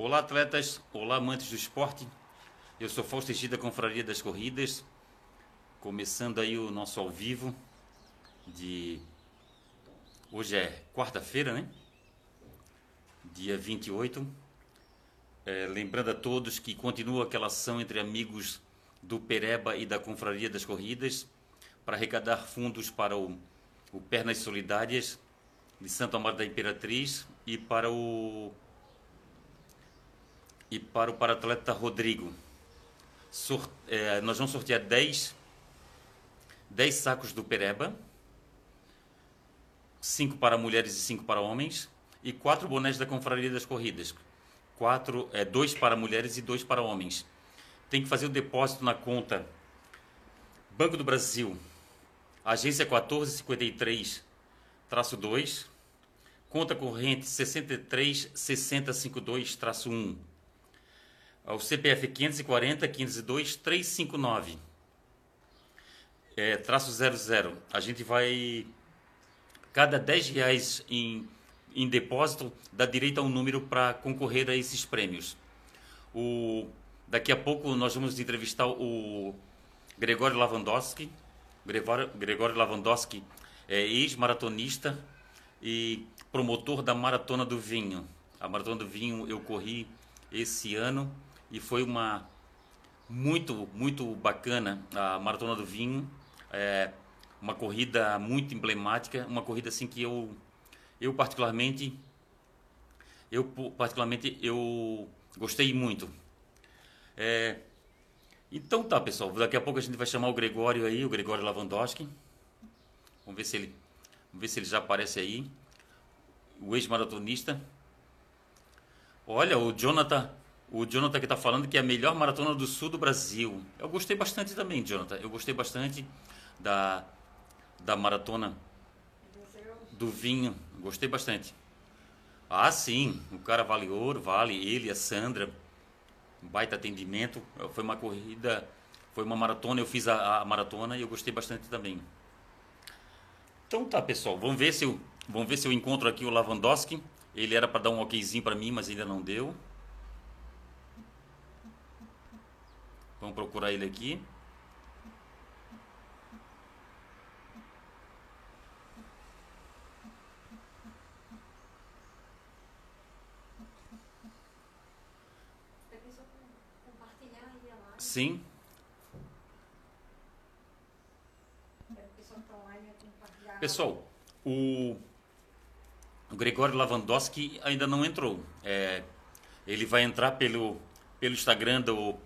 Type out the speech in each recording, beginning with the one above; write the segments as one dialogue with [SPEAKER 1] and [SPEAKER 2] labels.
[SPEAKER 1] Olá, atletas. Olá, amantes do esporte. Eu sou Fausto Egida da Confraria das Corridas. Começando aí o nosso ao vivo de... Hoje é quarta-feira, né? Dia 28. É, lembrando a todos que continua aquela ação entre amigos do Pereba e da Confraria das Corridas para arrecadar fundos para o, o Pernas Solidárias de Santo Amaro da Imperatriz e para o e para o paratleta Rodrigo. Sort, é, nós vamos sortear 10, 10 sacos do Pereba, 5 para mulheres e 5 para homens, e 4 bonés da Confraria das Corridas. Quatro, é, dois para mulheres e dois para homens. Tem que fazer o depósito na conta Banco do Brasil, agência 1453, traço 2, conta corrente 636052-1. O CPF 540 502 359. É, traço 00. A gente vai. Cada 10 reais em, em depósito dá direito a um número para concorrer a esses prêmios. O, daqui a pouco nós vamos entrevistar o Gregório Lavandowski. Gregório, Gregório Lavandowski é ex-maratonista e promotor da Maratona do Vinho. A Maratona do Vinho eu corri esse ano e foi uma muito, muito bacana a Maratona do Vinho. É uma corrida muito emblemática, uma corrida assim que eu, eu particularmente, eu particularmente eu gostei muito. É, então tá, pessoal. Daqui a pouco a gente vai chamar o Gregório aí, o Gregório Lavandowski. Vamos ver se ele, vamos ver se ele já aparece aí. O ex-maratonista. Olha, o Jonathan, o Jonathan que está falando que é a melhor maratona do sul do Brasil. Eu gostei bastante também, Jonathan. Eu gostei bastante da, da maratona do vinho. Gostei bastante. Ah, sim. O cara vale ouro, vale. Ele, a Sandra. Baita atendimento. Foi uma corrida, foi uma maratona. Eu fiz a, a maratona e eu gostei bastante também. Então tá, pessoal. Vamos ver se eu, vamos ver se eu encontro aqui o Lavandowski. Ele era para dar um okzinho para mim, mas ainda não deu. Vamos procurar ele aqui. Sim. Pessoal, o, o Gregório Lavandowski ainda não entrou. É, ele vai entrar pelo, pelo Instagram do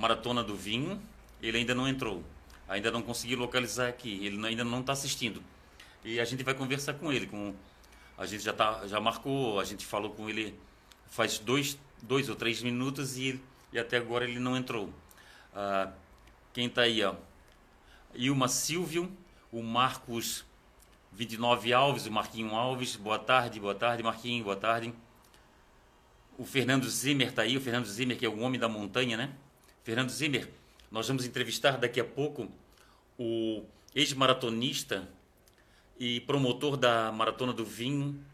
[SPEAKER 1] Maratona do Vinho. Ele ainda não entrou. Ainda não consegui localizar aqui. Ele ainda não está assistindo. E a gente vai conversar com ele. Com, a gente já, tá, já marcou, a gente falou com ele faz dois, dois ou três minutos e, e até agora ele não entrou. Ah, quem está aí? Ó? Ilma Silvio, o Marcos 29 Alves, o Marquinho Alves, boa tarde, boa tarde, Marquinho, boa tarde. O Fernando Zimmer está aí, o Fernando Zimmer, que é o homem da montanha, né? Fernando Zimmer, nós vamos entrevistar daqui a pouco o ex-maratonista e promotor da Maratona do Vinho,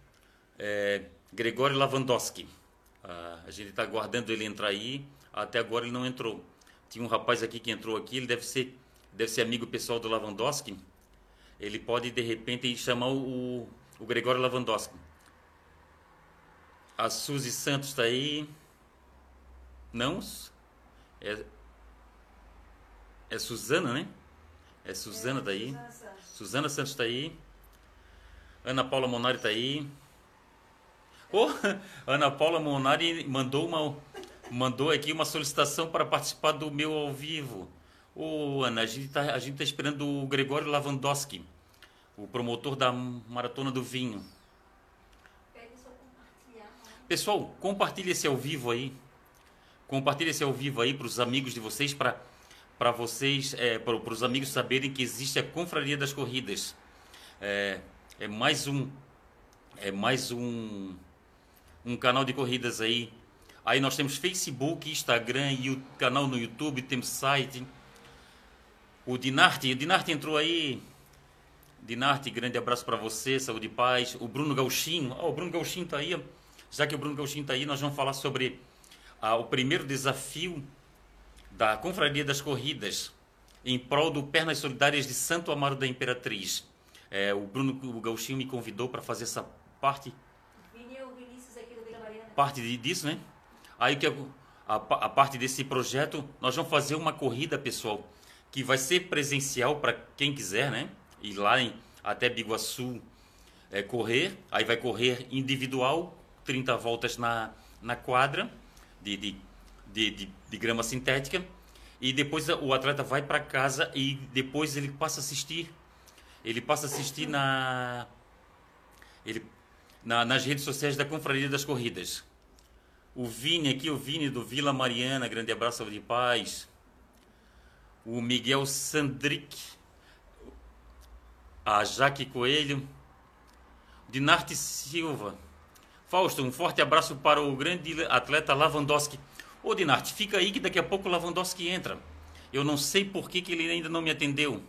[SPEAKER 1] é, Gregório Lavandowski. Ah, a gente está aguardando ele entrar aí, até agora ele não entrou. Tinha um rapaz aqui que entrou aqui, ele deve ser, deve ser amigo pessoal do Lavandowski ele pode de repente chamar o, o Gregório Lavandowski. A Suzy Santos está aí. Não? É, é Suzana, né? É Suzana está aí. Suzana Santos está aí. Ana Paula Monari está aí. Oh, Ana Paula Monari mandou uma mandou aqui uma solicitação para participar do meu ao vivo. Ô, Ana, a gente está tá esperando o Gregório Lavandowski, o promotor da Maratona do Vinho. Pessoal, compartilhe esse ao vivo aí. Compartilhe esse ao vivo aí para os amigos de vocês, para para vocês, é, para, os amigos saberem que existe a Confraria das Corridas. É, é mais um é mais um um canal de corridas aí. Aí nós temos Facebook, Instagram e o canal no YouTube, temos site. O Dinarte, o Dinarte entrou aí. Dinarte, grande abraço para você, saúde e paz. O Bruno Gauchinho, oh, o Bruno Gauchinho está aí. Já que o Bruno Gauchinho está aí, nós vamos falar sobre o primeiro desafio da Confraria das Corridas em prol do Pernas Solidárias de Santo Amaro da Imperatriz. É, o Bruno o Gauchinho me convidou para fazer essa parte. Parte disso, né? Aí que a, a parte desse projeto, nós vamos fazer uma corrida, pessoal, que vai ser presencial para quem quiser, né? Ir lá em, até Biguaçu é, correr. Aí vai correr individual, 30 voltas na, na quadra de, de, de, de, grama sintética e depois o atleta vai para casa e depois ele passa a assistir. Ele passa a assistir na ele na, nas redes sociais da Confraria das Corridas. O Vini aqui o Vini do Vila Mariana grande abraço de paz. O Miguel Sandrick a Jaque Coelho Dinarte Silva Fausto um forte abraço para o grande atleta Lavandowski Ô Dinarte, fica aí que daqui a pouco o Lavandowski entra. Eu não sei por que, que ele ainda não me atendeu.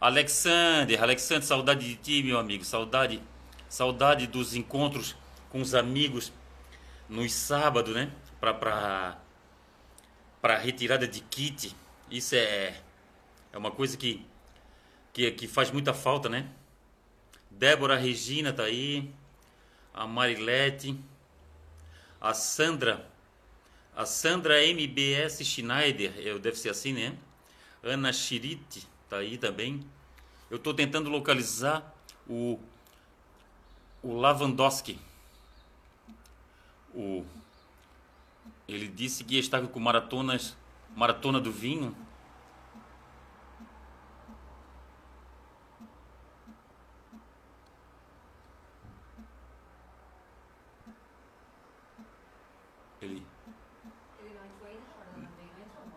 [SPEAKER 1] Alexander, Alexander, saudade de ti, meu amigo. Saudade, saudade dos encontros com os amigos nos sábados, né? Pra, pra, pra retirada de kit. Isso é, é uma coisa que, que, que faz muita falta, né? Débora Regina tá aí. A Marilete. A Sandra a Sandra MBS Schneider, eu, deve ser assim, né? Ana Chirite, tá aí também. Eu estou tentando localizar o, o Lavandowski. O, ele disse que ia estar com maratonas, maratona do vinho.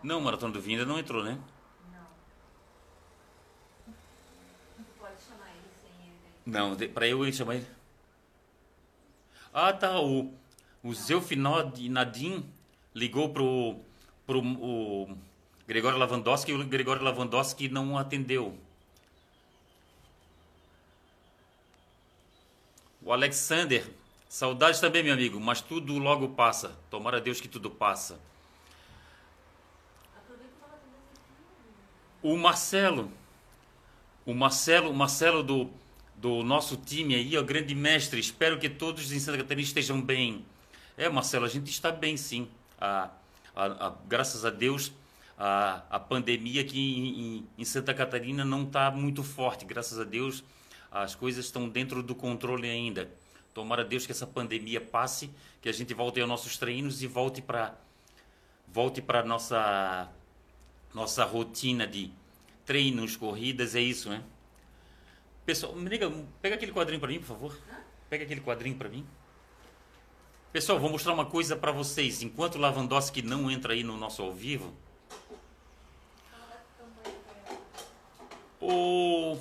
[SPEAKER 1] Não, Maratona do Vinho ainda não entrou, né? Não. pode chamar ele sem ele. Não, para eu chamar ele. Ah, tá. O, o Zelfinod Nadim ligou pro, pro o Gregório Lavandowski e o Gregório Lavandowski não atendeu. O Alexander, saudades também, meu amigo, mas tudo logo passa. Tomara Deus que tudo passa. O Marcelo, o Marcelo, o Marcelo do, do nosso time aí, o grande mestre. Espero que todos em Santa Catarina estejam bem. É, Marcelo, a gente está bem sim. A, a, a, graças a Deus, a, a pandemia aqui em, em, em Santa Catarina não está muito forte. Graças a Deus, as coisas estão dentro do controle ainda. Tomara Deus que essa pandemia passe, que a gente volte aos nossos treinos e volte para volte para nossa nossa rotina de treinos, corridas, é isso, né? Pessoal, me liga, pega aquele quadrinho para mim, por favor. Pega aquele quadrinho para mim. Pessoal, vou mostrar uma coisa para vocês. Enquanto o Lavandowski não entra aí no nosso ao vivo, o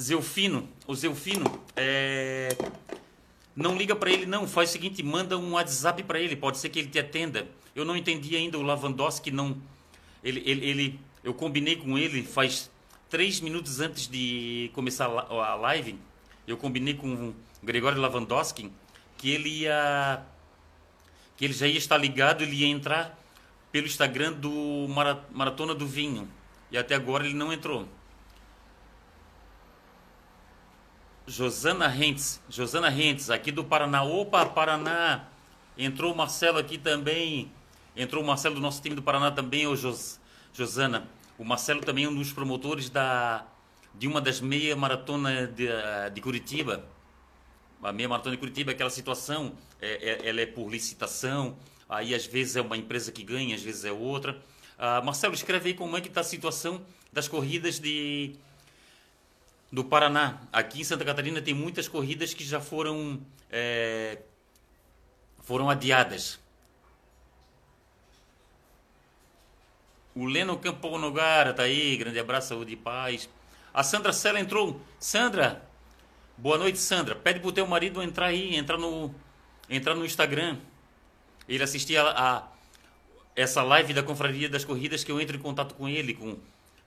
[SPEAKER 1] Zelfino, o Zelfino, é... não liga para ele não, faz o seguinte, manda um WhatsApp para ele, pode ser que ele te atenda. Eu não entendi ainda o Lavandowski não. Ele, ele, ele, eu combinei com ele faz três minutos antes de começar a live. Eu combinei com o Gregório Lavandowski que ele ia. que ele já ia estar ligado, ele ia entrar pelo Instagram do Maratona do Vinho. E até agora ele não entrou. Josana Rentes, Josana Rentes, aqui do Paraná. Opa, Paraná! Entrou o Marcelo aqui também. Entrou o Marcelo do nosso time do Paraná também, o Jos, Josana. O Marcelo também é um dos promotores da, de uma das meia maratona de, de Curitiba. A meia maratona de Curitiba aquela situação, é, é, ela é por licitação, aí às vezes é uma empresa que ganha, às vezes é outra. Ah, Marcelo, escreve aí como é que está a situação das corridas de, do Paraná. Aqui em Santa Catarina tem muitas corridas que já foram, é, foram adiadas. O Leno Campo Nogara tá aí, grande abraço, saúde e paz. A Sandra Sela entrou. Sandra, boa noite, Sandra. Pede pro teu marido entrar aí, entrar no, entrar no Instagram. Ele assistir a, a essa live da Confraria das Corridas que eu entro em contato com ele, com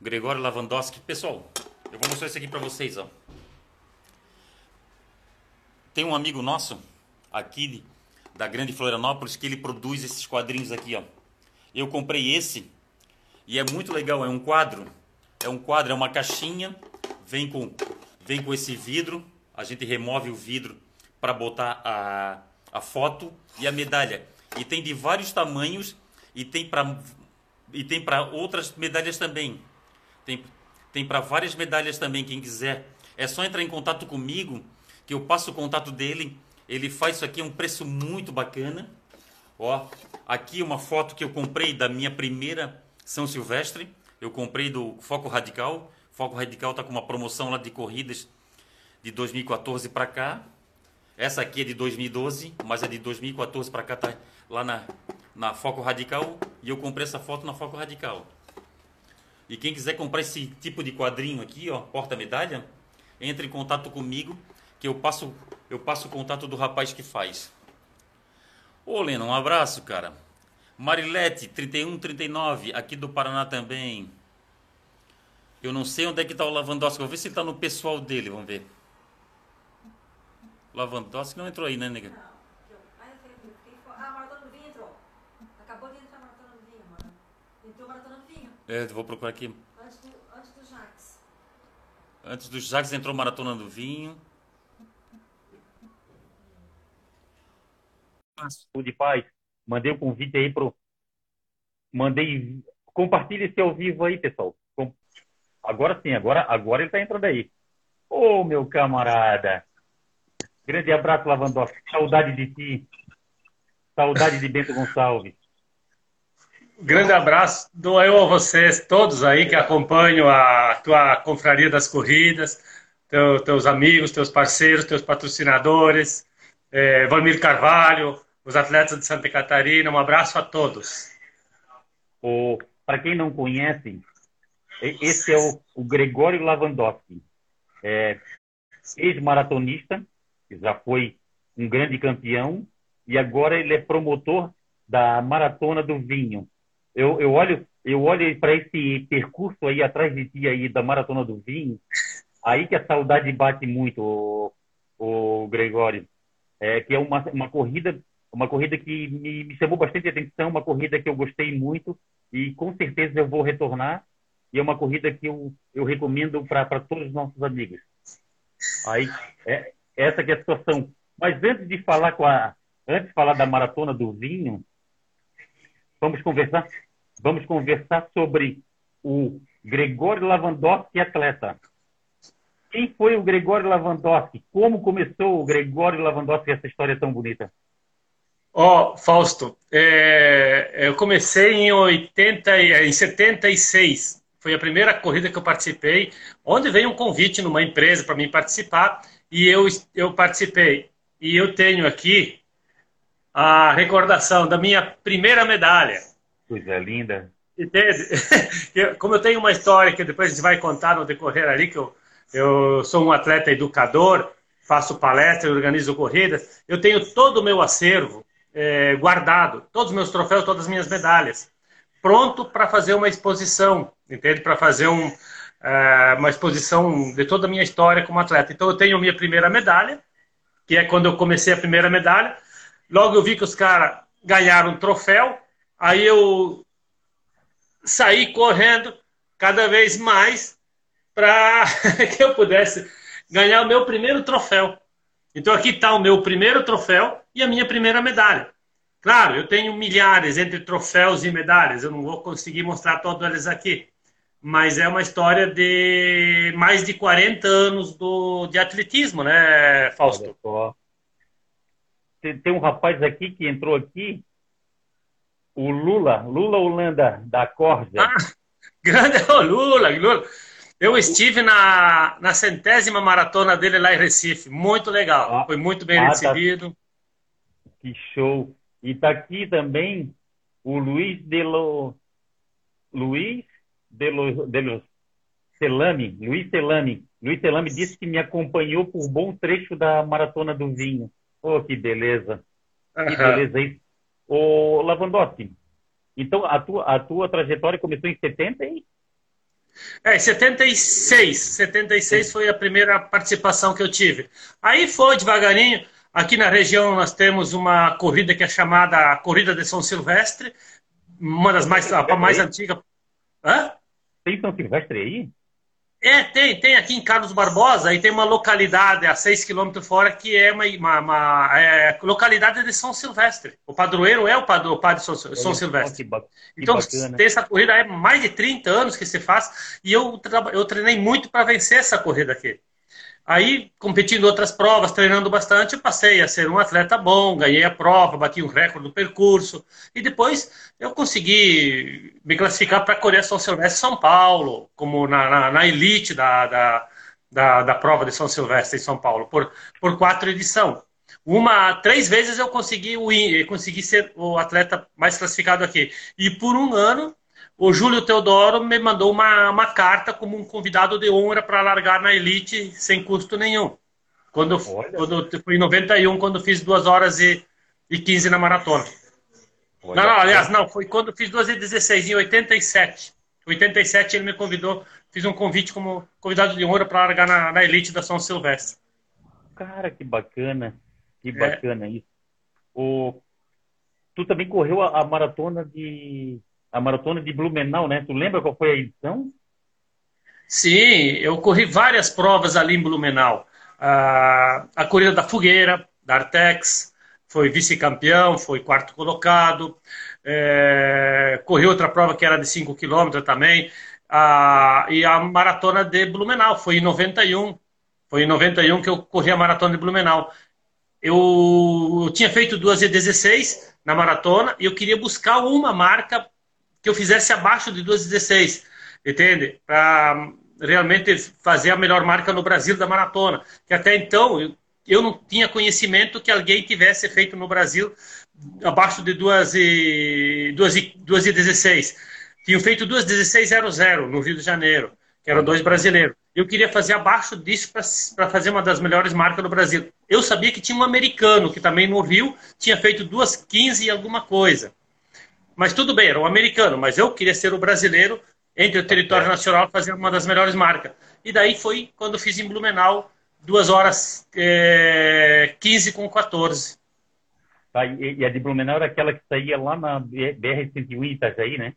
[SPEAKER 1] Gregório Lavandowski. Pessoal, eu vou mostrar isso aqui para vocês, ó. Tem um amigo nosso aqui da Grande Florianópolis, que ele produz esses quadrinhos aqui, ó. Eu comprei esse e é muito legal, é um quadro. É um quadro, é uma caixinha, vem com vem com esse vidro, a gente remove o vidro para botar a, a foto e a medalha. E tem de vários tamanhos e tem para e tem para outras medalhas também. Tem tem para várias medalhas também, quem quiser. É só entrar em contato comigo, que eu passo o contato dele. Ele faz isso aqui a um preço muito bacana. Ó, aqui uma foto que eu comprei da minha primeira São Silvestre. Eu comprei do Foco Radical. Foco Radical está com uma promoção lá de corridas de 2014 para cá. Essa aqui é de 2012, mas é de 2014 para cá tá lá na, na Foco Radical e eu comprei essa foto na Foco Radical. E quem quiser comprar esse tipo de quadrinho aqui, ó, porta-medalha, entre em contato comigo que eu passo eu passo o contato do rapaz que faz. Ô, Lena, um abraço, cara. Marilete, 3139, aqui do Paraná também. Eu não sei onde é que tá o Lavandowski. Vou ver se ele tá no pessoal dele, vamos ver. Lavandowski não entrou aí, né, nega? É, vou procurar aqui. Antes do, antes do Jax. Antes do Jax entrou Maratona do Vinho.
[SPEAKER 2] de paz. Mandei o um convite aí pro. Mandei. Compartilhe esse ao vivo aí, pessoal. Agora sim, agora, agora ele tá entrando aí. Ô, oh, meu camarada. Grande abraço, Lavandowski. Saudade de ti. Saudade de Bento Gonçalves.
[SPEAKER 3] Grande abraço dou eu a vocês todos aí que acompanham a tua confraria das corridas, teu, teus amigos, teus parceiros, teus patrocinadores, é, Valmir Carvalho, os atletas de Santa Catarina. Um abraço a todos.
[SPEAKER 2] Para quem não conhece, esse é o, o Gregório Lavandowski, é, ex-maratonista, já foi um grande campeão, e agora ele é promotor da Maratona do Vinho. Eu, eu olho eu olho para esse percurso aí atrás de ti aí da Maratona do Vinho, aí que a saudade bate muito, o, o Gregório. É, que é uma, uma corrida uma corrida que me, me, chamou bastante atenção, uma corrida que eu gostei muito e com certeza eu vou retornar. E é uma corrida que eu, eu recomendo para todos os nossos amigos. Aí, é, essa que é a situação. Mas antes de falar com a, antes de falar da maratona do vinho, vamos conversar, vamos conversar sobre o Gregório Lavandowski atleta. Quem foi o Gregório Lavandowski? Como começou o Gregório Lavandowski essa história tão bonita?
[SPEAKER 3] Ó, oh, Fausto, é, eu comecei em 80, em 76. Foi a primeira corrida que eu participei, onde veio um convite numa empresa para mim participar e eu, eu participei. E eu tenho aqui a recordação da minha primeira medalha.
[SPEAKER 2] Coisa linda.
[SPEAKER 3] Entende? Como eu tenho uma história que depois a gente vai contar no decorrer ali, que eu, eu sou um atleta educador, faço palestras, organizo corridas, eu tenho todo o meu acervo é, guardado, todos os meus troféus, todas as minhas medalhas, pronto para fazer uma exposição, entende? Para fazer um, é, uma exposição de toda a minha história como atleta. Então eu tenho minha primeira medalha, que é quando eu comecei a primeira medalha. Logo eu vi que os caras ganharam um troféu, aí eu saí correndo cada vez mais para que eu pudesse ganhar o meu primeiro troféu. Então aqui está o meu primeiro troféu e a minha primeira medalha. Claro, eu tenho milhares entre troféus e medalhas, eu não vou conseguir mostrar todos eles aqui, mas é uma história de mais de 40 anos do, de atletismo, né, Fausto?
[SPEAKER 2] Tem, tem um rapaz aqui que entrou aqui, o Lula, Lula Holanda, da Corja. Ah,
[SPEAKER 3] grande oh, Lula, Lula. Eu estive na, na centésima maratona dele lá em Recife. Muito legal. Ah, Foi muito bem ah, tá. recebido.
[SPEAKER 2] Tá... Que show. E está aqui também o Luiz Delo... Luiz Delo... Delo... Celami. Luiz Celami. Luiz Celami disse que me acompanhou por bom trecho da Maratona do Vinho. Oh, que beleza. Que beleza isso. Ô, Lavandowski, então a tua, a tua trajetória começou em 70 e
[SPEAKER 3] é, 76. 76 foi a primeira participação que eu tive. Aí foi devagarinho. Aqui na região nós temos uma corrida que é chamada Corrida de São Silvestre, uma das mais, a mais antigas.
[SPEAKER 2] Hã? Tem São Silvestre aí?
[SPEAKER 3] É, tem, tem aqui em Carlos Barbosa, e tem uma localidade a 6 quilômetros fora que é uma, uma, uma é, localidade de São Silvestre. O padroeiro é o padre, o padre São, São Silvestre. Que então, tem essa corrida é mais de 30 anos que se faz, e eu, eu treinei muito para vencer essa corrida aqui. Aí, competindo outras provas, treinando bastante, eu passei a ser um atleta bom, ganhei a prova, bati um recorde do percurso. E depois eu consegui me classificar para a Coreia São Silvestre São Paulo, como na, na, na elite da, da, da, da, prova de São Silvestre em São Paulo, por, por quatro edições. Uma, três vezes eu consegui, consegui ser o atleta mais classificado aqui. E por um ano o Júlio Teodoro me mandou uma, uma carta como um convidado de honra para largar na Elite sem custo nenhum. Quando, quando foi em 91, quando fiz 2 horas e, e 15 na maratona. Não, não, aliás, não, foi quando fiz 2 e 16, em 87. Em 87 ele me convidou, fiz um convite como convidado de honra para largar na, na Elite da São Silvestre.
[SPEAKER 2] Cara, que bacana. Que é. bacana é. isso. O... Tu também correu a, a maratona de a maratona de Blumenau, né? Tu lembra qual foi a edição?
[SPEAKER 3] Sim, eu corri várias provas ali em Blumenau. Ah, a corrida da fogueira, da Artex, foi vice-campeão, foi quarto colocado. É, corri outra prova que era de 5 km também. Ah, e a maratona de Blumenau, foi em 91. Foi em 91 que eu corri a maratona de Blumenau. Eu, eu tinha feito 2 e 16 na maratona e eu queria buscar uma marca que eu fizesse abaixo de 2,16, entende? Para realmente fazer a melhor marca no Brasil da maratona. Que até então eu, eu não tinha conhecimento que alguém tivesse feito no Brasil abaixo de 2,16. Tinham feito 2,16,00 no Rio de Janeiro, que eram dois brasileiros. Eu queria fazer abaixo disso para fazer uma das melhores marcas do Brasil. Eu sabia que tinha um americano que também no Rio tinha feito 2,15 e alguma coisa. Mas tudo bem, era um americano, mas eu queria ser o brasileiro entre o território nacional fazer uma das melhores marcas. E daí foi quando fiz em Blumenau 2 horas é, 15 com 14.
[SPEAKER 2] Tá, e, a de Blumenau era aquela que saía lá na BR-101 em Itajaí, né?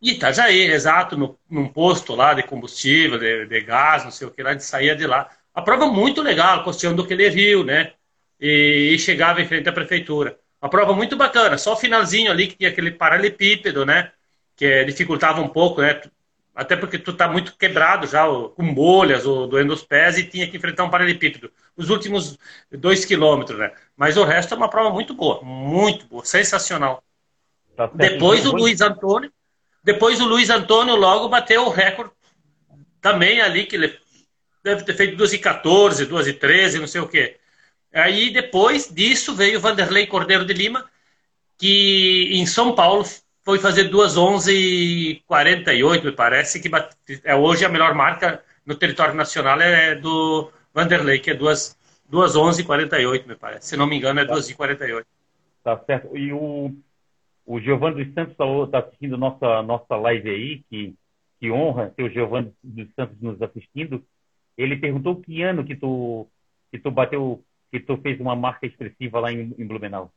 [SPEAKER 3] Itajaí, exato, no, num posto lá de combustível, de, de, gás, não sei o que lá, a gente saía de lá. A prova muito legal, costeando aquele rio, né? E, e chegava em frente à prefeitura. Uma prova muito bacana, só o finalzinho ali que tinha aquele paralelepípedo, né? Que dificultava um pouco, né? Até porque tu tá muito quebrado já, com bolhas, ou doendo os pés, e tinha que enfrentar um paralelepípedo. Os últimos dois quilômetros, né? Mas o resto é uma prova muito boa, muito boa, sensacional. Tá depois o Luiz Antônio, depois o Luiz Antônio logo bateu o recorde também ali, que ele deve ter feito 2 e 14, 2 e 13, não sei o quê. Aí depois disso veio Vanderlei Cordeiro de Lima, que em São Paulo foi fazer 2:11:48, me parece, que é hoje a melhor marca no território nacional é do Vanderlei, que é 2:11:48, me parece. Se não me engano, é 2:48.
[SPEAKER 2] Tá certo. E o, o Giovanni dos Santos está tá assistindo nossa, nossa live aí, que, que honra ter o Giovanni dos Santos nos assistindo. Ele perguntou que ano que tu, que tu bateu que tu fez uma marca expressiva lá em, em Blumenau?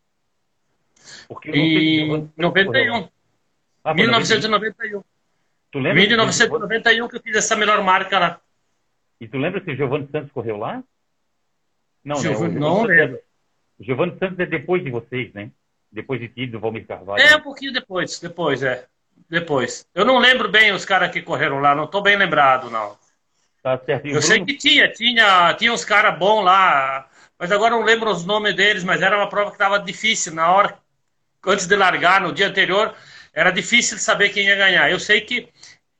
[SPEAKER 3] Porque em 91. Ah, 1991. Tu lembra? 1991 que eu fiz essa melhor marca lá.
[SPEAKER 2] E tu lembra se o Giovanni Santos correu lá?
[SPEAKER 3] Não, né? não lembro.
[SPEAKER 2] O Giovanni Santos é depois de vocês, né? Depois de ti, do Valmir Carvalho.
[SPEAKER 3] É, um pouquinho depois, depois, é. Depois. Eu não lembro bem os caras que correram lá, não estou bem lembrado, não. Tá certo. eu Bruno... sei que tinha, tinha, tinha uns caras bons lá mas agora não lembro os nomes deles, mas era uma prova que estava difícil. Na hora, antes de largar, no dia anterior, era difícil saber quem ia ganhar. Eu sei que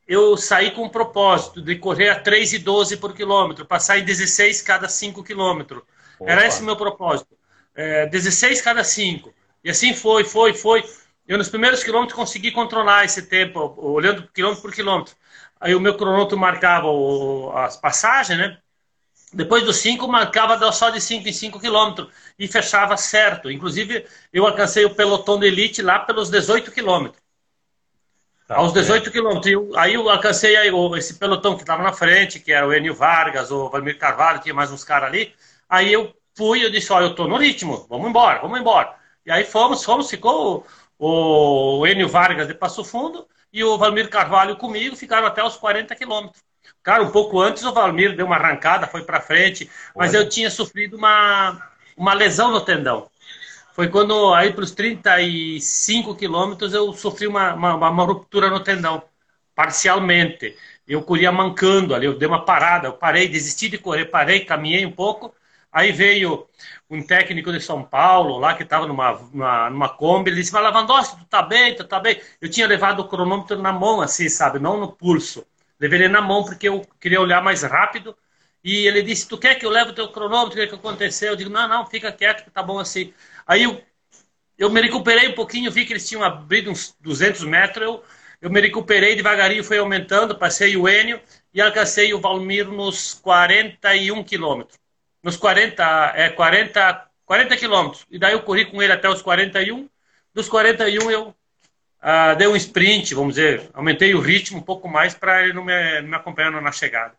[SPEAKER 3] eu saí com o propósito de correr a 3,12 por quilômetro, passar em 16 cada 5 quilômetros. Era esse o meu propósito. É, 16 cada 5. E assim foi, foi, foi. Eu nos primeiros quilômetros consegui controlar esse tempo, olhando quilômetro por quilômetro. Aí o meu cronômetro marcava o, as passagens, né? Depois dos 5, marcava só de 5 em 5 quilômetros e fechava certo. Inclusive, eu alcancei o pelotão de elite lá pelos 18 quilômetros. Tá, Aos 18 é. quilômetros. Aí eu alcancei aí, esse pelotão que estava na frente, que era o Enio Vargas, o Valmir Carvalho, tinha mais uns caras ali. Aí eu fui, eu disse, olha, eu tô no ritmo, vamos embora, vamos embora. E aí fomos, fomos, ficou o, o Enio Vargas de Passo Fundo e o Valmir Carvalho comigo, ficaram até os 40 quilômetros. Cara, um pouco antes o Valmir deu uma arrancada, foi para frente, mas Olha. eu tinha sofrido uma, uma lesão no tendão. Foi quando, aí para os 35 quilômetros, eu sofri uma, uma, uma, ruptura no tendão, parcialmente. Eu corria mancando ali, eu dei uma parada, eu parei, desisti de correr, parei, caminhei um pouco. Aí veio um técnico de São Paulo, lá que estava numa, numa, numa Kombi, ele disse, mas Lavandowski, tu tá bem, tu tá bem? Eu tinha levado o cronômetro na mão, assim, sabe, não no pulso. Levei ele na mão porque eu queria olhar mais rápido. E ele disse, tu quer que eu leve o teu cronômetro? O que, que aconteceu? Eu digo, não, não, fica quieto, que tá bom assim. Aí eu, eu me recuperei um pouquinho, vi que eles tinham abrido uns 200 metros, eu, eu me recuperei devagarinho, fui aumentando, passei o Enio e alcancei o Valmir nos 41 quilômetros. Nos 40, é, 40, 40 quilômetros. E daí eu corri com ele até os 41. Dos 41 eu ah, dei um sprint, vamos dizer, aumentei o ritmo um pouco mais para ele não me, me acompanhando na chegada.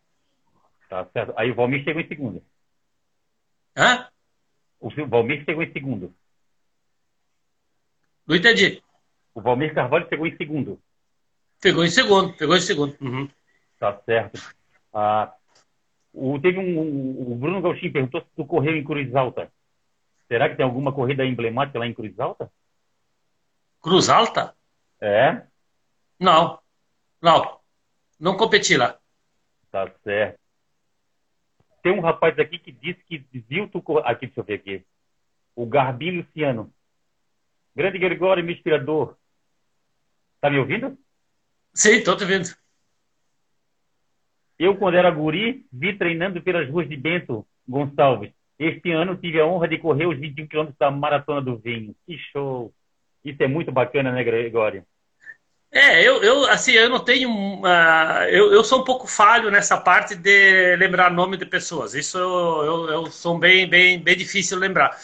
[SPEAKER 2] Tá certo. Aí o Valmir chegou em segundo.
[SPEAKER 3] Hã?
[SPEAKER 2] O Valmir chegou em segundo.
[SPEAKER 3] Não entendi.
[SPEAKER 2] O Valmir Carvalho chegou em segundo.
[SPEAKER 3] Pegou em segundo, pegou em segundo. Uhum.
[SPEAKER 2] Tá certo. Ah, o, teve um, o Bruno Gauchin perguntou se tu correu em Cruz Alta. Será que tem alguma corrida emblemática lá em Cruz Alta?
[SPEAKER 3] Cruz Alta?
[SPEAKER 2] É?
[SPEAKER 3] Não. Não. Não competi lá.
[SPEAKER 2] Tá certo. Tem um rapaz aqui que disse que viu tu. Aqui, deixa eu ver aqui. O Garbim Luciano. Grande Gregório, meu inspirador. Tá me ouvindo?
[SPEAKER 3] Sim, tô te ouvindo.
[SPEAKER 2] Eu, quando era guri, vi treinando pelas ruas de Bento Gonçalves. Este ano tive a honra de correr os 21 quilômetros da Maratona do Vinho. Que show! Isso é muito bacana, né, Gregório?
[SPEAKER 3] É, eu, eu assim, eu não tenho. Uh, eu, eu sou um pouco falho nessa parte de lembrar nome de pessoas. Isso eu, eu, eu sou bem, bem, bem difícil lembrar.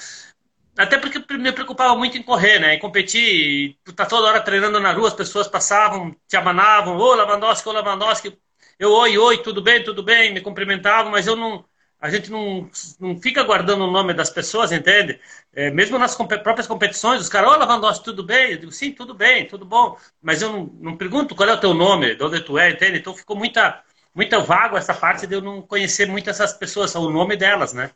[SPEAKER 3] Até porque me preocupava muito em correr, né? Em competir. Tu tá toda hora treinando na rua, as pessoas passavam, te amanavam, ô Lavandowski, ô Lavandowski. Eu, oi, oi, tudo bem, tudo bem, me cumprimentavam, mas eu não a gente não, não fica guardando o nome das pessoas, entende? É, mesmo nas próprias competições, os caras, ô Lavandowski, tudo bem? Eu digo, sim, tudo bem, tudo bom. Mas eu não, não pergunto qual é o teu nome, de onde tu é, entende? Então ficou muita, muita vago essa parte de eu não conhecer muito essas pessoas, o nome delas, né?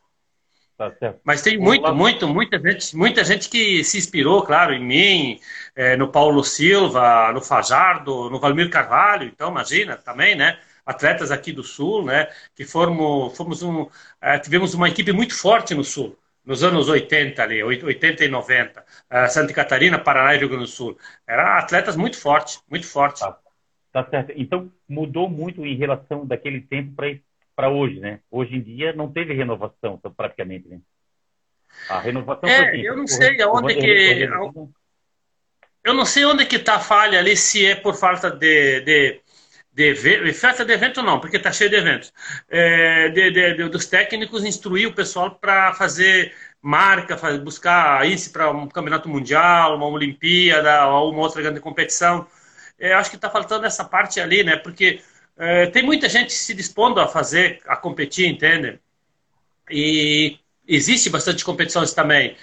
[SPEAKER 3] Tá Mas tem muito, muito, muita gente, muita gente que se inspirou, claro, em mim, é, no Paulo Silva, no Fajardo, no Valmir Carvalho, então imagina também, né? Atletas aqui do Sul, né? Que fomos, fomos um, é, tivemos uma equipe muito forte no Sul, nos anos 80 ali, 80 e 90. É, Santa Catarina, Paraná e Rio Grande do Sul. Eram atletas muito fortes, muito fortes.
[SPEAKER 2] Tá, tá certo. Então, mudou muito em relação daquele tempo para hoje, né? Hoje em dia não teve renovação, praticamente, né?
[SPEAKER 3] A renovação é, foi eu não sei aonde que... Eu não sei onde que está a falha ali, se é por falta de, de de festa de evento não, porque está cheio de eventos, é, de, de, de, dos técnicos instruir o pessoal para fazer marca, fazer, buscar índice para um campeonato mundial, uma Olimpíada ou uma outra grande competição. É, acho que está faltando essa parte ali, né? Porque é, tem muita gente se dispondo a fazer, a competir, entende? E existe bastante competições também.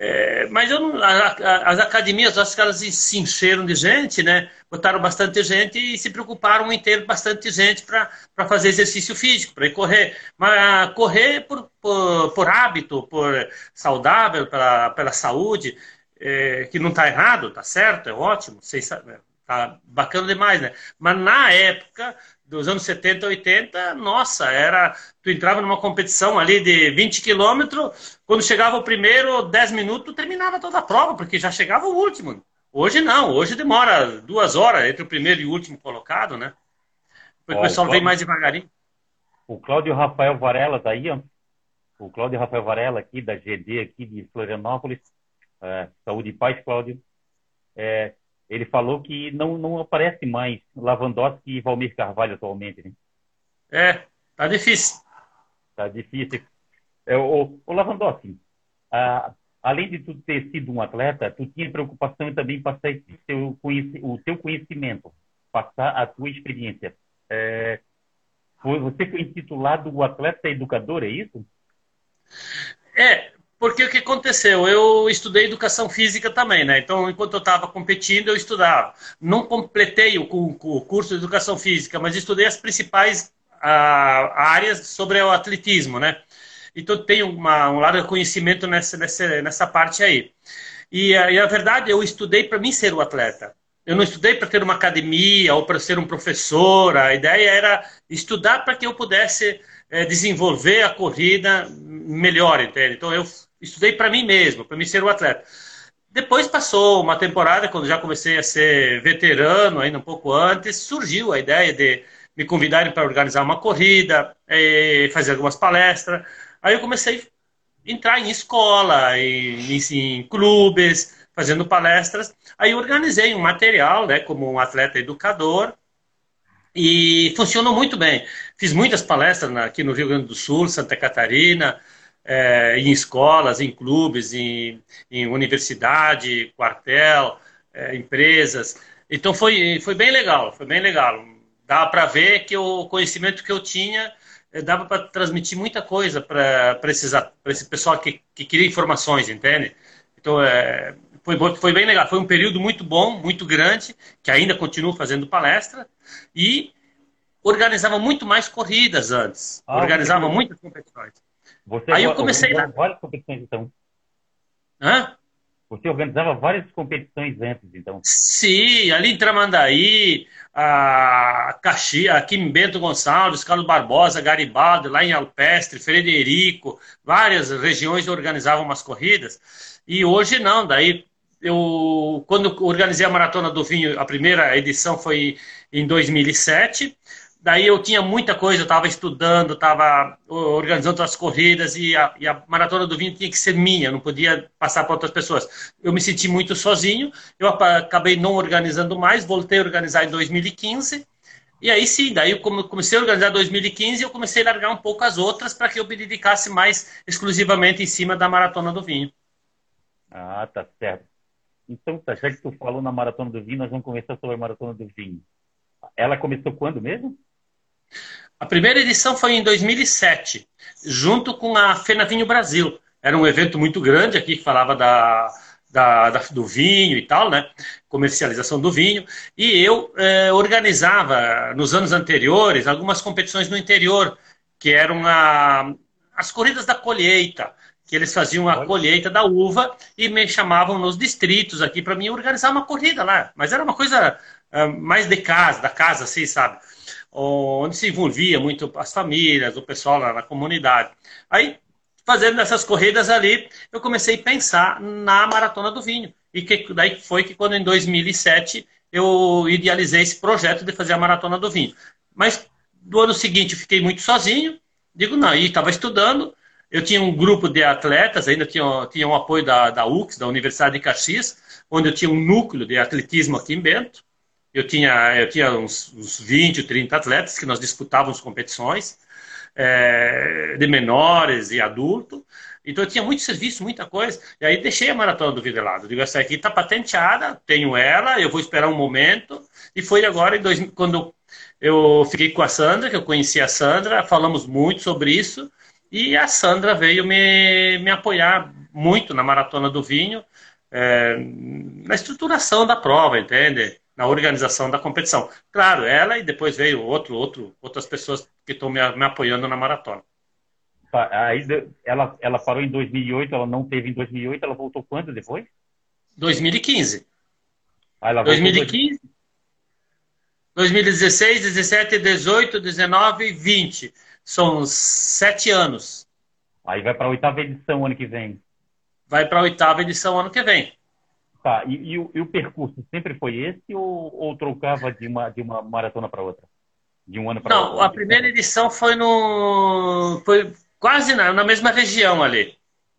[SPEAKER 3] É, mas não, a, a, as academias, acho que elas se encheram de gente, né? Botaram bastante gente e se preocuparam em ter bastante gente para fazer exercício físico, para correr. Mas correr por, por, por hábito, por saudável, pela, pela saúde, é, que não está errado, está certo, é ótimo, está bacana demais, né? Mas na época dos anos 70, 80, nossa, era. Tu entrava numa competição ali de 20 quilômetros, quando chegava o primeiro, 10 minutos, terminava toda a prova, porque já chegava o último. Hoje não, hoje demora duas horas entre o primeiro e o último colocado, né? Porque o pessoal o Cláudio, vem mais devagarinho.
[SPEAKER 2] O Cláudio Rafael Varela daí, tá ó. O Cláudio Rafael Varela aqui, da GD aqui de Florianópolis. É, saúde e paz, Cláudio. É, ele falou que não, não aparece mais Lavandowski e Valmir Carvalho atualmente. Né?
[SPEAKER 3] É, tá difícil.
[SPEAKER 2] Tá difícil. É, o, o Lavandowski, a, além de tu ter sido um atleta, tu tinha preocupação em também passar o teu conhecimento, passar a tua experiência. É, foi, você foi intitulado o atleta educador, é isso?
[SPEAKER 3] É, porque o que aconteceu? Eu estudei educação física também, né? Então, enquanto eu estava competindo, eu estudava. Não completei o, o, curso de educação física, mas estudei as principais áreas sobre o atletismo, né? Então, tenho uma, um largo conhecimento nessa, nessa, nessa parte aí. E, e a verdade, eu estudei para mim ser o atleta. Eu não estudei para ter uma academia ou para ser um professor. A ideia era estudar para que eu pudesse é, desenvolver a corrida melhor, entende? Então, eu estudei para mim mesmo, para mim ser um atleta. Depois passou uma temporada, quando já comecei a ser veterano, ainda um pouco antes, surgiu a ideia de me convidarem para organizar uma corrida, eh, fazer algumas palestras. Aí eu comecei a entrar em escola, em, em, clubes, fazendo palestras. Aí organizei um material, né, como um atleta educador, e funcionou muito bem. Fiz muitas palestras aqui no Rio Grande do Sul, Santa Catarina, é, em escolas, em clubes, em, em universidade, quartel, é, empresas. Então foi, foi bem legal, foi bem legal. Dava para ver que o conhecimento que eu tinha é, dava para transmitir muita coisa para esse pessoal que, que queria informações, entende? Então é, foi, foi bem legal. Foi um período muito bom, muito grande, que ainda continuo fazendo palestra e organizava muito mais corridas antes. Ah, organizava muitas competições.
[SPEAKER 2] Você Aí eu comecei lá. várias competições, então.
[SPEAKER 3] Hã?
[SPEAKER 2] Você organizava várias competições antes, então?
[SPEAKER 3] Sim, ali em Tramandaí, a Caxi, aqui em Bento Gonçalves, Carlos Barbosa, Garibaldi, lá em Alpestre, Frederico, várias regiões organizavam umas corridas. E hoje não, daí eu quando organizei a Maratona do Vinho, a primeira edição foi em 2007, daí eu tinha muita coisa, eu estava estudando, estava organizando as corridas e a, e a, maratona do vinho tinha que ser minha, não podia passar para outras pessoas. Eu me senti muito sozinho, eu acabei não organizando mais, voltei a organizar em 2015. E aí sim, daí eu comecei a organizar em 2015 e eu comecei a largar um pouco as outras para que eu me dedicasse mais exclusivamente em cima da maratona do vinho.
[SPEAKER 2] Ah, tá certo. Então, tá, já que tu falou na maratona do vinho, nós vamos conversar sobre a maratona do vinho. Ela começou quando mesmo?
[SPEAKER 3] A primeira edição foi em 2007, junto com a Fena Vinho Brasil. Era um evento muito grande aqui que falava da, da, da, do vinho e tal, né? Comercialização do vinho. E eu eh, organizava, nos anos anteriores, algumas competições no interior, que eram a, as corridas da colheita, que eles faziam a colheita da uva e me chamavam nos distritos aqui para mim organizar uma corrida lá. Mas era uma coisa uh, mais de casa, da casa, assim, sabe? Onde se envolvia muito as famílias, o pessoal lá na comunidade. Aí, fazendo essas corridas ali, eu comecei a pensar na Maratona do Vinho. E que, daí foi que quando em 2007 eu idealizei esse projeto de fazer a Maratona do Vinho. Mas do ano seguinte fiquei muito sozinho, digo não, e estava estudando, eu tinha um grupo de atletas, ainda tinha, tinha um apoio da, da UX, da Universidade de Caxias, onde eu tinha um núcleo de atletismo aqui em Bento eu tinha, eu tinha uns, uns 20, 30 atletas que nós disputávamos competições é, de menores e adultos. Então eu tinha muito serviço, muita coisa. E aí deixei a maratona do Videlado. Digo, essa aqui está patenteada, tenho ela, eu vou esperar um momento. E foi agora, em dois, quando eu fiquei com a Sandra, que eu conheci a Sandra, falamos muito sobre isso. E a Sandra veio me, me apoiar muito na maratona do vinho, é, na estruturação da prova, entende? Na organização da competição. Claro, ela e depois veio outro, outro, outras pessoas que estão me, me, apoiando na maratona.
[SPEAKER 2] Aí ela, ela parou em 2008, ela não teve em 2008, ela voltou quando depois?
[SPEAKER 3] 2015. Ah, ela 2015, 2016, 17, 18, 19 20. São sete anos.
[SPEAKER 2] Aí vai para a oitava edição ano que vem.
[SPEAKER 3] Vai para a oitava edição ano que vem.
[SPEAKER 2] Tá, e, e, o, e, o, percurso sempre foi esse ou, ou trocava de uma, de uma maratona para outra? De um ano para
[SPEAKER 3] outro? Não, a primeira edição foi no. Foi quase na, na mesma região ali.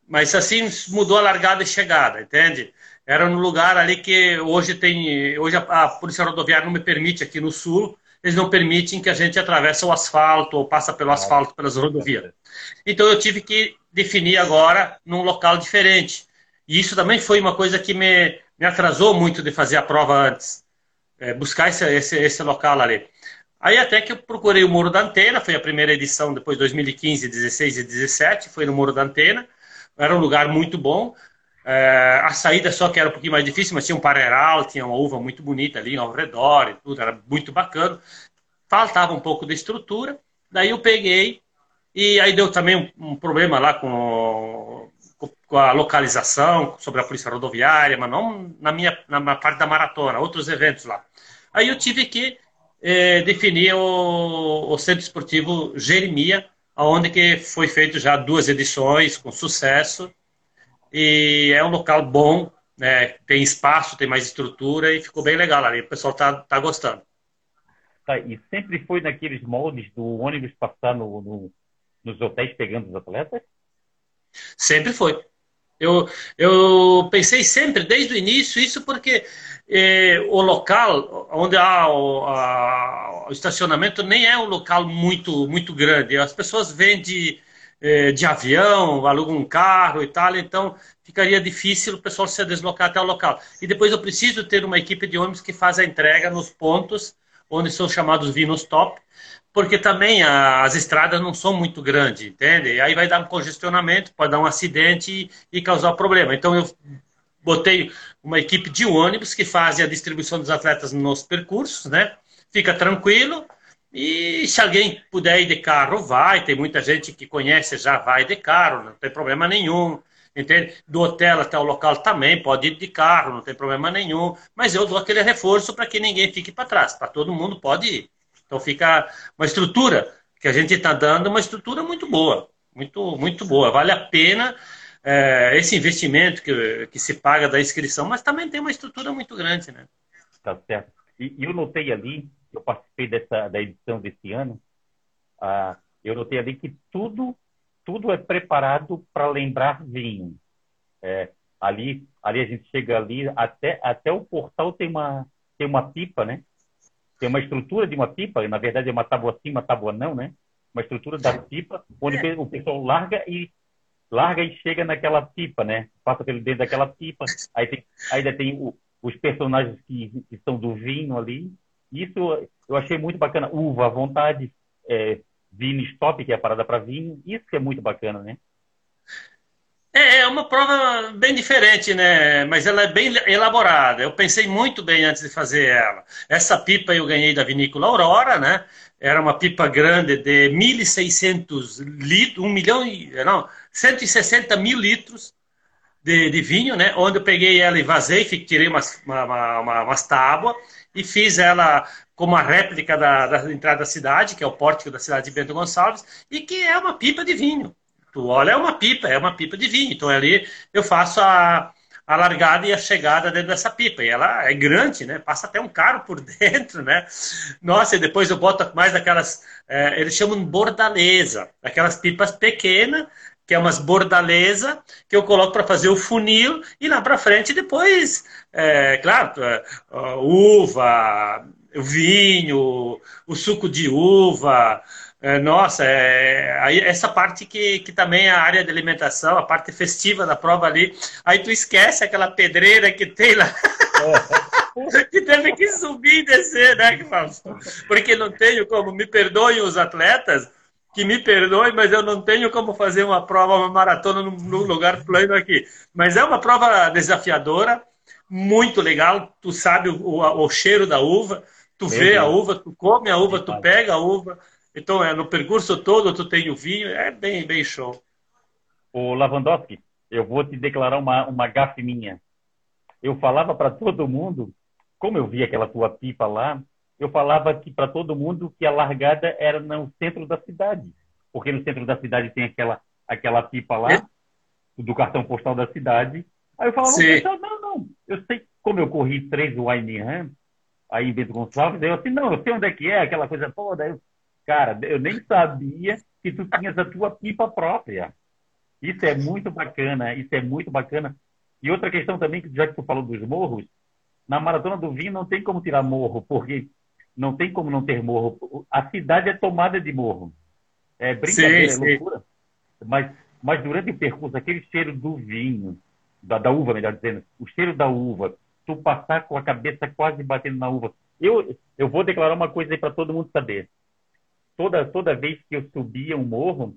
[SPEAKER 3] Mas assim mudou a largada e chegada, entende? Era no lugar ali que hoje tem. Hoje a, a Polícia Rodoviária não me permite aqui no sul, eles não permitem que a gente atravesse o asfalto ou passa pelo asfalto pelas rodovias. Então eu tive que definir agora num local diferente. E isso também foi uma coisa que me, me atrasou muito de fazer a prova antes. É, buscar esse, esse, esse local ali. Aí até que eu procurei o Muro da Antena, foi a primeira edição depois de 2015, 16 e 17, foi no Muro da Antena. era um lugar muito bom. É, a saída só que era um pouquinho mais difícil, mas tinha um pareral, tinha uma uva muito bonita ali ao redor e tudo, era muito bacana. Faltava um pouco de estrutura. Daí eu peguei e aí deu também um, um problema lá com, com, a localização, sobre a polícia rodoviária, mas não na minha na parte da maratona, outros eventos lá. Aí eu tive que eh, definir o, o Centro Esportivo Jeremia, onde que foi feito já duas edições com sucesso e é um local bom, né? tem espaço, tem mais estrutura e ficou bem legal ali. O pessoal tá, tá gostando.
[SPEAKER 2] Tá, e sempre foi naqueles moldes do ônibus passar no, no, nos hotéis pegando os atletas?
[SPEAKER 3] Sempre foi. Eu, eu pensei sempre, desde o início, isso porque eh, o local onde há o, a, o, estacionamento nem é um local muito, muito grande. As pessoas vêm de, eh, de avião, alugam um carro e tal, então ficaria difícil o pessoal se deslocar até o local. E depois eu preciso ter uma equipe de ônibus que faz a entrega nos pontos onde são chamados vinos top, porque também a, as estradas não são muito grandes, entende? E aí vai dar um congestionamento, pode dar um acidente e, e causar problema. Então eu botei uma equipe de ônibus que faz a distribuição dos atletas nos percursos, né? Fica tranquilo. E se alguém puder ir de carro, vai. Tem muita gente que conhece já vai de carro, não tem problema nenhum. Entende? Do hotel até o local também pode ir de carro, não tem problema nenhum. Mas eu dou aquele reforço para que ninguém fique para trás. Para todo mundo pode ir. Então fica uma estrutura que a gente está dando, uma estrutura muito boa, muito, muito boa. Vale a pena é, esse investimento que, que se paga da inscrição, mas também tem uma estrutura muito grande, né?
[SPEAKER 2] Tá certo. E, eu notei ali, eu participei dessa da edição desse ano, ah, eu notei ali que tudo tudo é preparado para lembrar vinho. É, ali ali a gente chega ali até até o portal tem uma tem uma pipa, né? Tem uma estrutura de uma pipa, na verdade é uma tábua sim, uma tábua não, né? Uma estrutura da pipa, onde é. o pessoal larga e larga e chega naquela pipa, né? Passa pelo dentro daquela pipa. Aí tem, ainda tem o, os personagens que, que são do vinho ali. Isso eu achei muito bacana. Uva à vontade, é, vinho stop, que é a parada para vinho. Isso que é muito bacana, né?
[SPEAKER 3] É, é uma prova bem diferente, né? Mas ela é bem elaborada. Eu pensei muito bem antes de fazer ela. Essa pipa eu ganhei da vinícola Aurora, né? Era uma pipa grande de 1.600 litros, 1 milhão e. Não, 160 mil litros de, de, vinho, né? Onde eu peguei ela e vazei, tirei umas, uma, uma, umas tábuas e fiz ela como a réplica da, da entrada da cidade, que é o pórtico da cidade de Bento Gonçalves, e que é uma pipa de vinho. Olha, é uma pipa, é uma pipa de vinho. Então ali eu faço a, a largada e a chegada dentro dessa pipa. E ela é grande, né? Passa até um carro por dentro, né? Nossa, e depois eu boto mais aquelas. É, eles chamam bordaleza, aquelas pipas pequenas, que é umas bordaleza, que eu coloco para fazer o funil e lá para frente depois, é, claro, é, uva, vinho, o suco de uva, nossa, é, aí essa parte que, que também é a área de alimentação, a parte festiva da prova ali, aí tu esquece aquela pedreira que tem lá. É. que teve que subir e descer, né, Porque não tenho como, me perdoem os atletas, que me perdoem, mas eu não tenho como fazer uma prova, uma maratona num, lugar plano aqui. Mas é uma prova desafiadora, muito legal, tu sabe o, o, o cheiro da uva, tu vê a uva, tu come a uva, tu pega a uva, então, é, no percurso todo tu tem o vinho, é bem, bem show.
[SPEAKER 2] O Lavandowski, eu vou te declarar uma, uma gafe minha. Eu falava para todo mundo, como eu vi aquela tua pipa lá, eu falava que para todo mundo que a largada era no centro da cidade, porque no centro da cidade tem aquela aquela pipa lá é? do cartão postal da cidade. Aí eu falava, não, não, não, eu sei como eu corri três Wine Run, aí em Bento Gonçalves, eu assim, não, eu sei onde é que é, aquela coisa toda, eu Cara, eu nem sabia que tu tinhas a tua pipa própria. Isso é muito bacana, isso é muito bacana. E outra questão também, já que tu falou dos morros, na Maratona do Vinho não tem como tirar morro, porque não tem como não ter morro. A cidade é tomada de morro. É brincadeira, sim, é loucura. Mas, mas durante o percurso, aquele cheiro do vinho, da, da uva, melhor dizendo, o cheiro da uva, tu passar com a cabeça quase batendo na uva. Eu, eu vou declarar uma coisa aí para todo mundo saber toda, toda vez que eu subia um morro,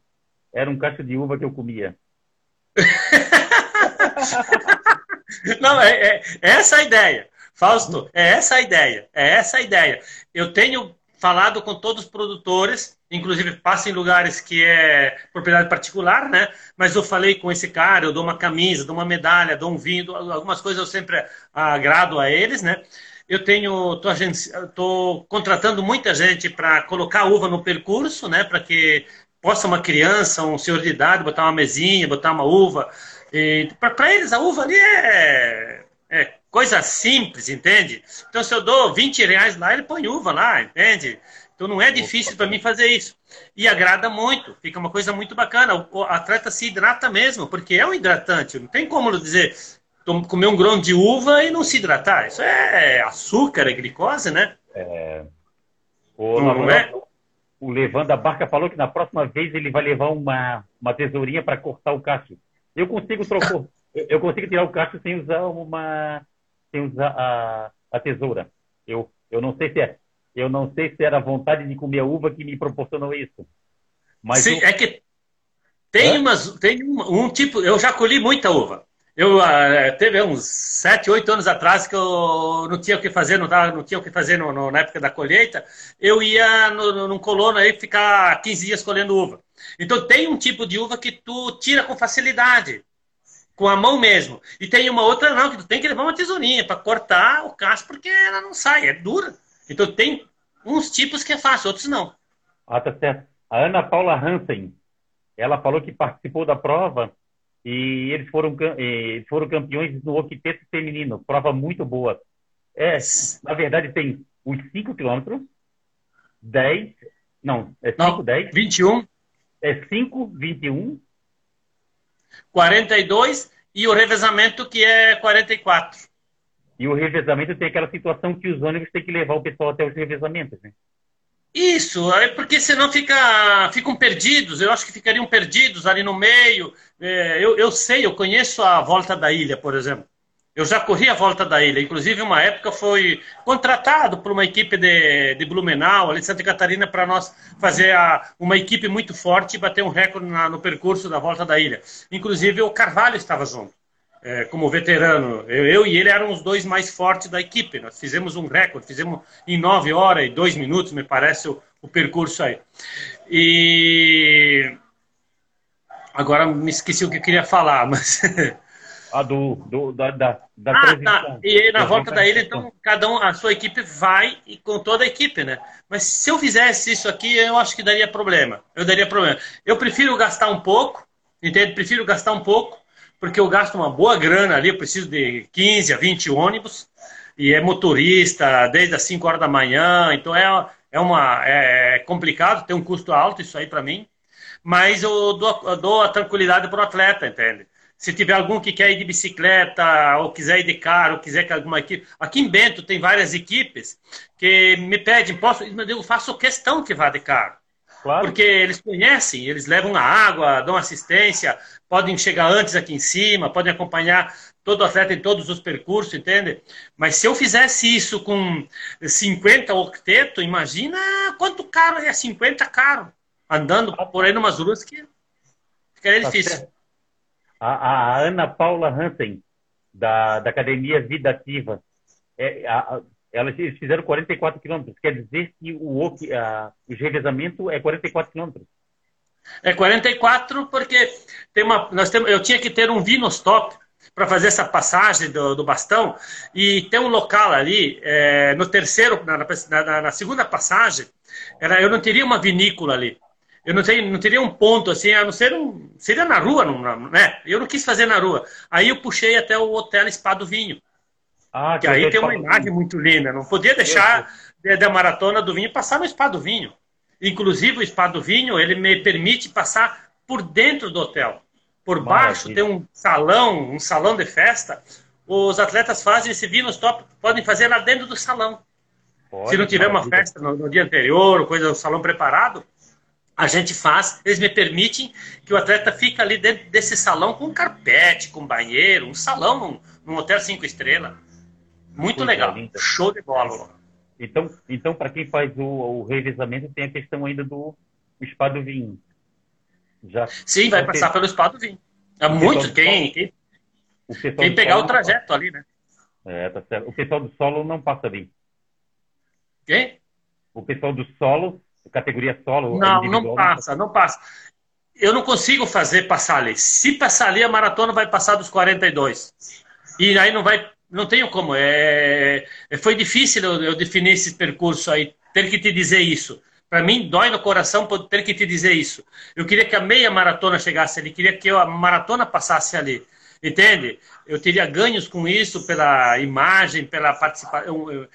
[SPEAKER 2] era um cacho de uva que eu comia.
[SPEAKER 3] Não, é, é, é essa a ideia. Fausto, é essa a ideia. É essa a ideia. Eu tenho falado com todos os produtores, inclusive passo em lugares que é propriedade particular, né? Mas eu falei com esse cara, eu dou uma camisa, dou uma medalha, dou um vinho, algumas coisas eu sempre agrado a eles, né? Eu tenho, tô, tô contratando muita gente para colocar uva no percurso, né? Para que possa uma criança, um senhor de idade, botar uma mesinha, botar uma uva. Para eles, a uva ali é, é coisa simples, entende? Então, se eu dou 20 reais lá, ele põe uva lá, entende? Então, não é difícil para mim fazer isso. E agrada muito, fica uma coisa muito bacana. O atleta se hidrata mesmo, porque é um hidratante. Não tem como dizer, comer um grão de uva e não se hidratar. Isso é açúcar, é glicose, né? É.
[SPEAKER 2] O, não, é? o Levando da Barca falou que na próxima vez ele vai levar uma, uma tesourinha para cortar o cacho. Eu consigo trocar, eu consigo tirar o cacho sem usar uma, sem usar a, a tesoura. Eu, eu não sei se é, eu não sei se era a vontade de comer a uva que me proporcionou isso.
[SPEAKER 3] Mas Sim, eu... é que tem umas, tem um, um tipo, eu já colhi muita uva. Eu uh, teve uns sete, oito anos atrás que eu não tinha o que fazer, não, tava, não tinha o que fazer no, no, na época da colheita. Eu ia no, no, num colono aí ficar 15 dias colhendo uva. Então tem um tipo de uva que tu tira com facilidade, com a mão mesmo. E tem uma outra não, que tu tem que levar uma tesourinha para cortar o cacho porque ela não sai, é dura. Então tem uns tipos que é fácil, outros não.
[SPEAKER 2] Ah, tá certo. A Ana Paula Hansen, ela falou que participou da prova e eles foram, eles foram campeões no octeto feminino. Prova muito boa. É, na verdade, tem os 5 quilômetros, 10, não, é 5, 10.
[SPEAKER 3] 21.
[SPEAKER 2] É 5, 21.
[SPEAKER 3] 42 e o revezamento que é 44.
[SPEAKER 2] E o revezamento tem aquela situação que os ônibus têm que levar o pessoal até os revezamentos, né?
[SPEAKER 3] Isso, é porque senão fica, ficam perdidos, eu acho que ficariam perdidos ali no meio. É, eu, eu sei, eu conheço a volta da ilha, por exemplo. Eu já corri a volta da ilha, inclusive uma época foi contratado por uma equipe de, de Blumenau, ali de Santa Catarina, para nós fazer a, uma equipe muito forte e bater um recorde na, no percurso da volta da ilha. Inclusive o Carvalho estava junto é, como veterano. Eu, eu, e ele eram os dois mais fortes da equipe. Nós fizemos um recorde, fizemos em nove horas e dois minutos, me parece, o, o percurso aí. E agora me esqueci o que eu queria falar, mas.
[SPEAKER 2] Ah, do, do, da, da, da
[SPEAKER 3] ah, tá. E na volta da ilha, então, cada um, a sua equipe vai e com toda a equipe, né? Mas se eu fizesse isso aqui, eu acho que daria problema. Eu daria problema. Eu prefiro gastar um pouco, entende? Prefiro gastar um pouco porque eu gasto uma boa grana ali, eu preciso de 15 a 20 ônibus, e é motorista desde as 5 horas da manhã, então é, é, uma, é complicado, tem um custo alto isso aí para mim, mas eu dou, eu dou a tranquilidade para o atleta, entende? Se tiver algum que quer ir de bicicleta, ou quiser ir de carro, ou quiser que alguma equipe. Aqui em Bento tem várias equipes que me pedem, posso, eu faço questão que vá de carro. Claro. Porque eles conhecem, eles levam a água, dão assistência, podem chegar antes aqui em cima, podem acompanhar todo o atleta em todos os percursos, entende? Mas se eu fizesse isso com 50 octeto, imagina quanto caro é 50 caro, andando por aí numas ruas que ficaria tá difícil.
[SPEAKER 2] A, a, Ana Paula Hansen, da, da Academia Vida Ativa, é, a, elas fizeram 44 quilômetros. Quer dizer que o, a, o revezamento é 44 quilômetros.
[SPEAKER 3] É 44 porque tem uma, nós temos, eu tinha que ter um vinostop para fazer essa passagem do, do, bastão e tem um local ali é, no terceiro, na, na, na, segunda passagem, era, eu não teria uma vinícola ali. Eu não, tenho, não teria um ponto assim, a não ser um. Seria na rua, não, né? Eu não quis fazer na rua. Aí eu puxei até o Hotel Spa do Vinho. Ah, que, aí tem uma imagem muito linda. Não podia deixar da maratona do vinho passar no spa do vinho. Inclusive o spa do vinho ele me permite passar por dentro do hotel. Por baixo Maravilha. tem um salão, um salão de festa. Os atletas fazem esse vinho stop, podem fazer lá dentro do salão. Pode, Se não tiver maravilha. uma festa no, no, dia anterior, coisa do salão preparado, a gente faz. Eles me permitem que o atleta fique ali dentro desse salão com carpete, com banheiro, um salão num, num hotel cinco estrelas. Muito legal. Linda. Show de bola.
[SPEAKER 2] Então, então para quem faz o, o, revezamento, tem a questão ainda do spa do vinho.
[SPEAKER 3] Já Sim, vai passar pelo spa do vinho. É muito. Quem, quem, quem pegar o trajeto ali, né?
[SPEAKER 2] É, tá certo. O pessoal do solo não passa bem.
[SPEAKER 3] Quem?
[SPEAKER 2] O pessoal do solo, categoria solo.
[SPEAKER 3] Não, não passa, não passa. Eu não consigo fazer passar ali. Se passar ali, a maratona vai passar dos 42. E aí não vai. Não tenho como. É, é foi difícil eu, eu definir esse percurso aí, ter que te dizer isso. Para mim, dói no coração ter que te dizer isso. Eu queria que a meia maratona chegasse ali, queria que a maratona passasse ali. Entende? Eu teria ganhos com isso pela imagem, pela participação,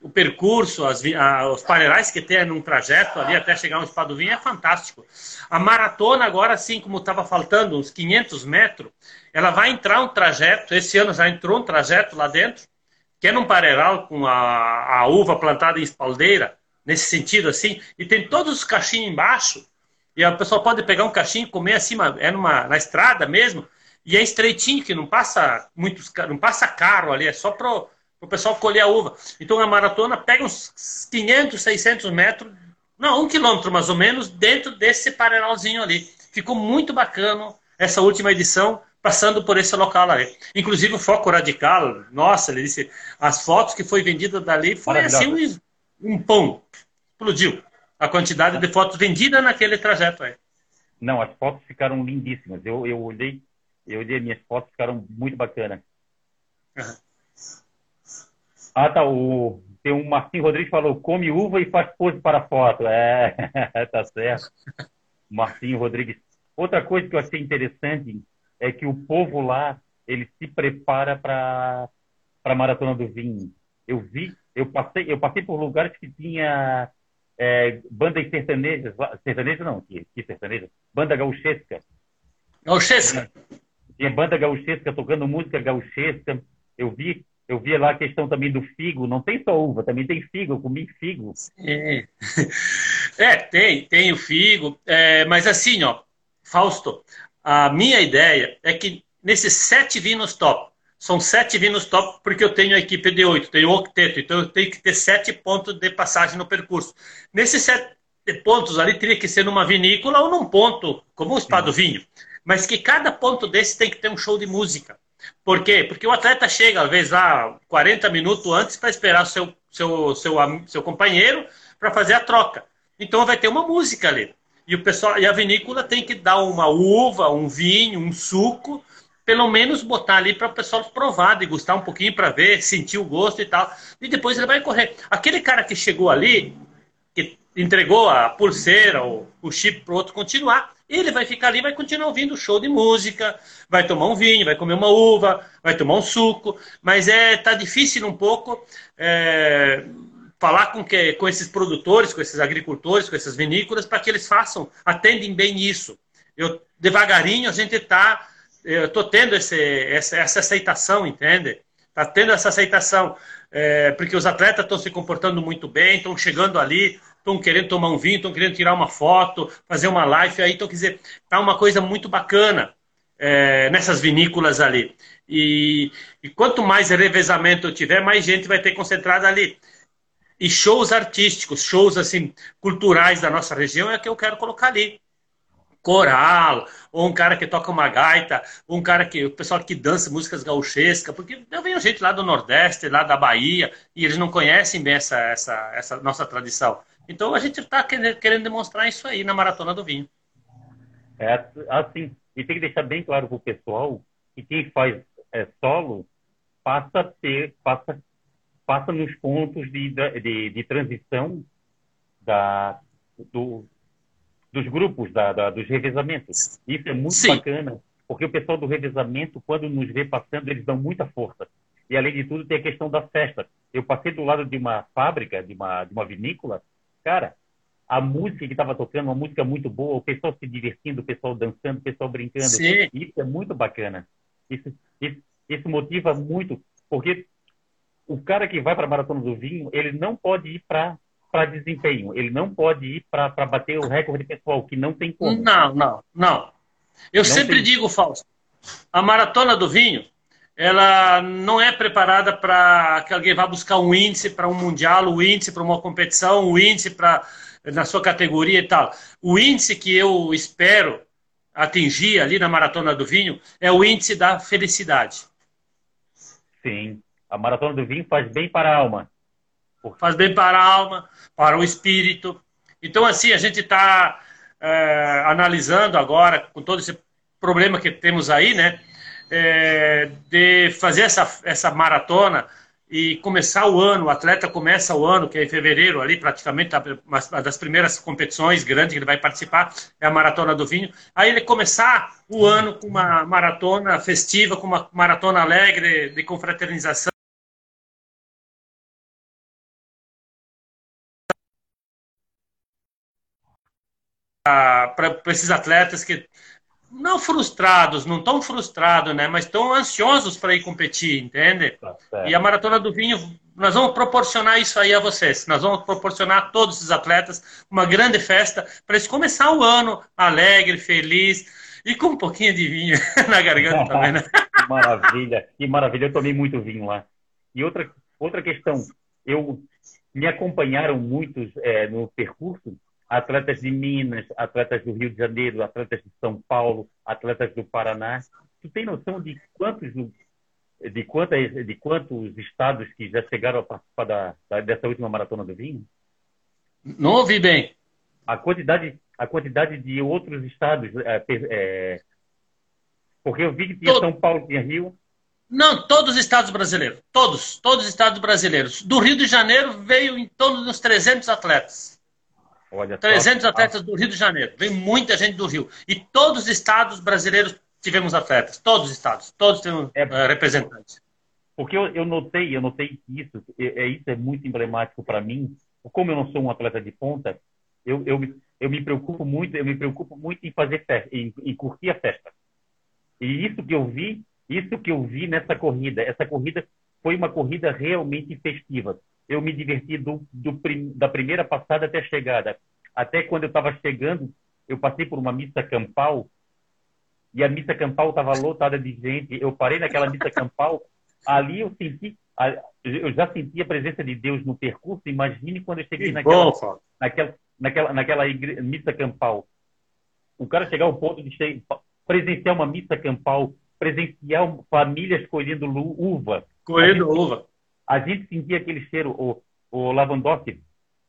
[SPEAKER 3] o percurso, as, a, os panerais que tem num trajeto ali até chegar no Espadovinho é fantástico. A maratona agora, assim como estava faltando uns 500 metros, ela vai entrar um trajeto, esse ano já entrou um trajeto lá dentro, que é num paneral com a, a uva plantada em espaldeira, nesse sentido assim, e tem todos os cachinhos embaixo, e a pessoa pode pegar um cachinho e comer acima, é numa, na estrada mesmo, e é estreitinho, que não passa muitos, não passa carro ali, é só para o pessoal colher a uva. Então a maratona pega uns 500, 600 metros, não, um quilômetro mais ou menos, dentro desse paralelzinho ali. Ficou muito bacana essa última edição, passando por esse local ali. Inclusive o foco radical, nossa, ele disse, as fotos que foi vendida dali foi assim um, um pão, explodiu a quantidade de fotos vendidas naquele trajeto aí.
[SPEAKER 2] Não, as fotos ficaram lindíssimas. Eu, eu olhei eu olhei minhas fotos, ficaram muito bacanas. Uhum. Ah, tá. O, tem um Marcinho Rodrigues falou: come uva e faz pose para foto. É, tá certo. Marcinho Rodrigues. Outra coisa que eu achei interessante é que o povo lá ele se prepara para para a maratona do vinho. Eu vi, eu passei, eu passei por lugares que tinha é, bandas sertanejas, sertaneja não, que, que sertaneja, banda gauchesca.
[SPEAKER 3] Gauchesca
[SPEAKER 2] tinha banda gauchesca tocando música gauchesca. Eu vi, eu vi lá a questão também do figo. Não tem só uva, também tem figo. Eu comi figo.
[SPEAKER 3] É, é tem, tem o figo. É, mas assim, ó, Fausto, a minha ideia é que nesses sete vinos top, são sete vinos top porque eu tenho a equipe de oito, tenho octeto, então eu tenho que ter sete pontos de passagem no percurso. Nesses sete pontos ali teria que ser numa vinícola ou num ponto, como o Spa do Vinho mas que cada ponto desse tem que ter um show de música. Por quê? Porque o atleta chega, às vezes, lá 40 minutos antes para esperar o seu, seu, seu, seu companheiro para fazer a troca. Então vai ter uma música ali. E, o pessoal, e a vinícola tem que dar uma uva, um vinho, um suco, pelo menos botar ali para o pessoal provar, degustar um pouquinho para ver, sentir o gosto e tal. E depois ele vai correr. Aquele cara que chegou ali, que entregou a pulseira ou o chip para o outro continuar, ele vai ficar ali, vai continuar ouvindo show de música, vai tomar um vinho, vai comer uma uva, vai tomar um suco, mas é tá difícil um pouco é, falar com que com esses produtores, com esses agricultores, com essas vinícolas para que eles façam, atendem bem isso. Eu devagarinho a gente está, eu tô tendo esse, essa, essa aceitação, entende? Tá tendo essa aceitação. É, porque os atletas estão se comportando muito bem, estão chegando ali, estão querendo tomar um vinho, estão querendo tirar uma foto, fazer uma live aí, então quer dizer, tá uma coisa muito bacana é, nessas vinícolas ali. E, e, quanto mais revezamento eu tiver, mais gente vai ter concentrada ali. E shows artísticos, shows assim culturais da nossa região é que eu quero colocar ali. Coral, ou um cara que toca uma gaita, ou um cara que o pessoal que dança músicas gauchescas, porque eu venho gente lá do Nordeste, lá da Bahia, e eles não conhecem bem essa, essa, essa nossa tradição. Então a gente está querendo demonstrar isso aí na Maratona do Vinho.
[SPEAKER 2] É assim, e tem que deixar bem claro para o pessoal que quem faz é, solo passa a ter, passa, passa nos pontos de, de, de transição da, do, dos grupos, da, da, dos revezamentos. Isso é muito Sim. bacana, porque o pessoal do revezamento, quando nos vê passando, eles dão muita força. E além de tudo, tem a questão da festa. Eu passei do lado de uma fábrica, de uma, de uma vinícola, Cara, a música que estava tocando, uma música muito boa, o pessoal se divertindo, o pessoal dançando, o pessoal brincando. Sim. Isso é muito bacana. Isso, isso, isso motiva muito, porque o cara que vai para a Maratona do Vinho, ele não pode ir para para desempenho, ele não pode ir para bater o recorde pessoal, que não tem como.
[SPEAKER 3] Não, não, não. Eu não sempre tem... digo, Fausto, a Maratona do Vinho, ela não é preparada para que alguém vá buscar um índice para um mundial, um índice para uma competição, um índice para na sua categoria e tal. O índice que eu espero atingir ali na maratona do vinho é o índice da felicidade.
[SPEAKER 2] Sim, a maratona do vinho faz bem para a alma.
[SPEAKER 3] Faz bem para a alma, para o espírito. Então, assim, a gente está é, analisando agora, com todo esse problema que temos aí, né? É, de fazer essa, essa maratona e começar o ano, o atleta começa o ano, que é em fevereiro, ali praticamente, uma das primeiras competições grandes que ele vai participar é a Maratona do Vinho. Aí ele começar o ano com uma maratona festiva, com uma maratona alegre de confraternização. Para esses atletas que não frustrados, não tão frustrados, né? Mas tão ansiosos para ir competir, entende? Tá e a Maratona do Vinho, nós vamos proporcionar isso aí a vocês. Nós vamos proporcionar a todos os atletas uma grande festa para eles começar o ano alegre, feliz e com um pouquinho de vinho na garganta também, né?
[SPEAKER 2] que maravilha, que maravilha. Eu tomei muito vinho lá. E outra, outra questão, eu me acompanharam muitos é, no percurso atletas de Minas, atletas do Rio de Janeiro, atletas de São Paulo, atletas do Paraná. Tu tem noção de quantos de quantas de quantos estados que já chegaram a participar da, da, dessa última maratona do vinho?
[SPEAKER 3] Não ouvi bem.
[SPEAKER 2] A quantidade a quantidade de outros estados é, é, porque eu vi que tinha Todo... São Paulo, tinha Rio.
[SPEAKER 3] Não, todos os estados brasileiros. Todos, todos os estados brasileiros. Do Rio de Janeiro veio em torno dos 300 atletas. Olha, 300 top. atletas do Rio de Janeiro. Vem muita gente do Rio. E todos os estados brasileiros tivemos atletas. Todos os estados. Todos temos é, uh, representantes.
[SPEAKER 2] Porque eu, eu, notei, eu notei isso é, é isso é muito emblemático para mim. Como eu não sou um atleta de ponta, eu, eu, eu me preocupo muito, eu me preocupo muito em fazer festa, em, em curtir a festa. E isso que eu vi, isso que eu vi nessa corrida, essa corrida foi uma corrida realmente festiva eu me diverti do, do, da primeira passada até a chegada. Até quando eu estava chegando, eu passei por uma missa campal e a missa campal estava lotada de gente. Eu parei naquela missa campal, ali eu senti, eu já senti a presença de Deus no percurso. Imagine quando eu cheguei naquela, naquela, naquela, naquela igre... missa campal. O cara chegar ao ponto de che... presenciar uma missa campal, presenciar famílias colhendo uva.
[SPEAKER 3] Colhendo uva
[SPEAKER 2] a gente sentia aquele cheiro, o, o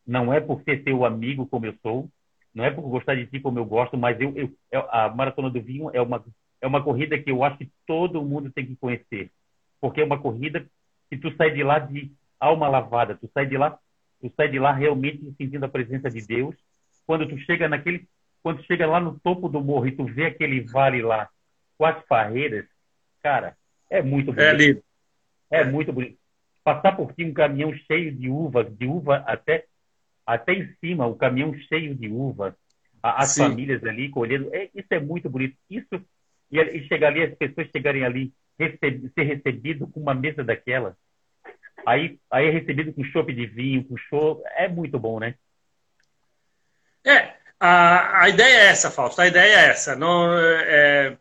[SPEAKER 2] não é por ser teu amigo como eu sou, não é por gostar de ti como eu gosto, mas eu, eu, a Maratona do Vinho é uma, é uma corrida que eu acho que todo mundo tem que conhecer, porque é uma corrida que tu sai de lá de alma lavada, tu sai de lá, tu sai de lá realmente sentindo a presença de Deus. Quando tu chega naquele, quando chega lá no topo do morro e tu vê aquele vale lá com as parreiras, cara, é muito é bonito. É lindo. É muito bonito passar por ti um caminhão cheio de uvas, de uva até, até em cima, o caminhão cheio de uvas, as Sim. famílias ali colhendo, é, isso é muito bonito. Isso, e, e chegar ali, as pessoas chegarem ali, receb, ser recebido com uma mesa daquela, aí, aí é recebido com chope de vinho, com show, é muito bom, né?
[SPEAKER 3] É, a, a ideia é essa, Fausto, a ideia é essa. Não, é,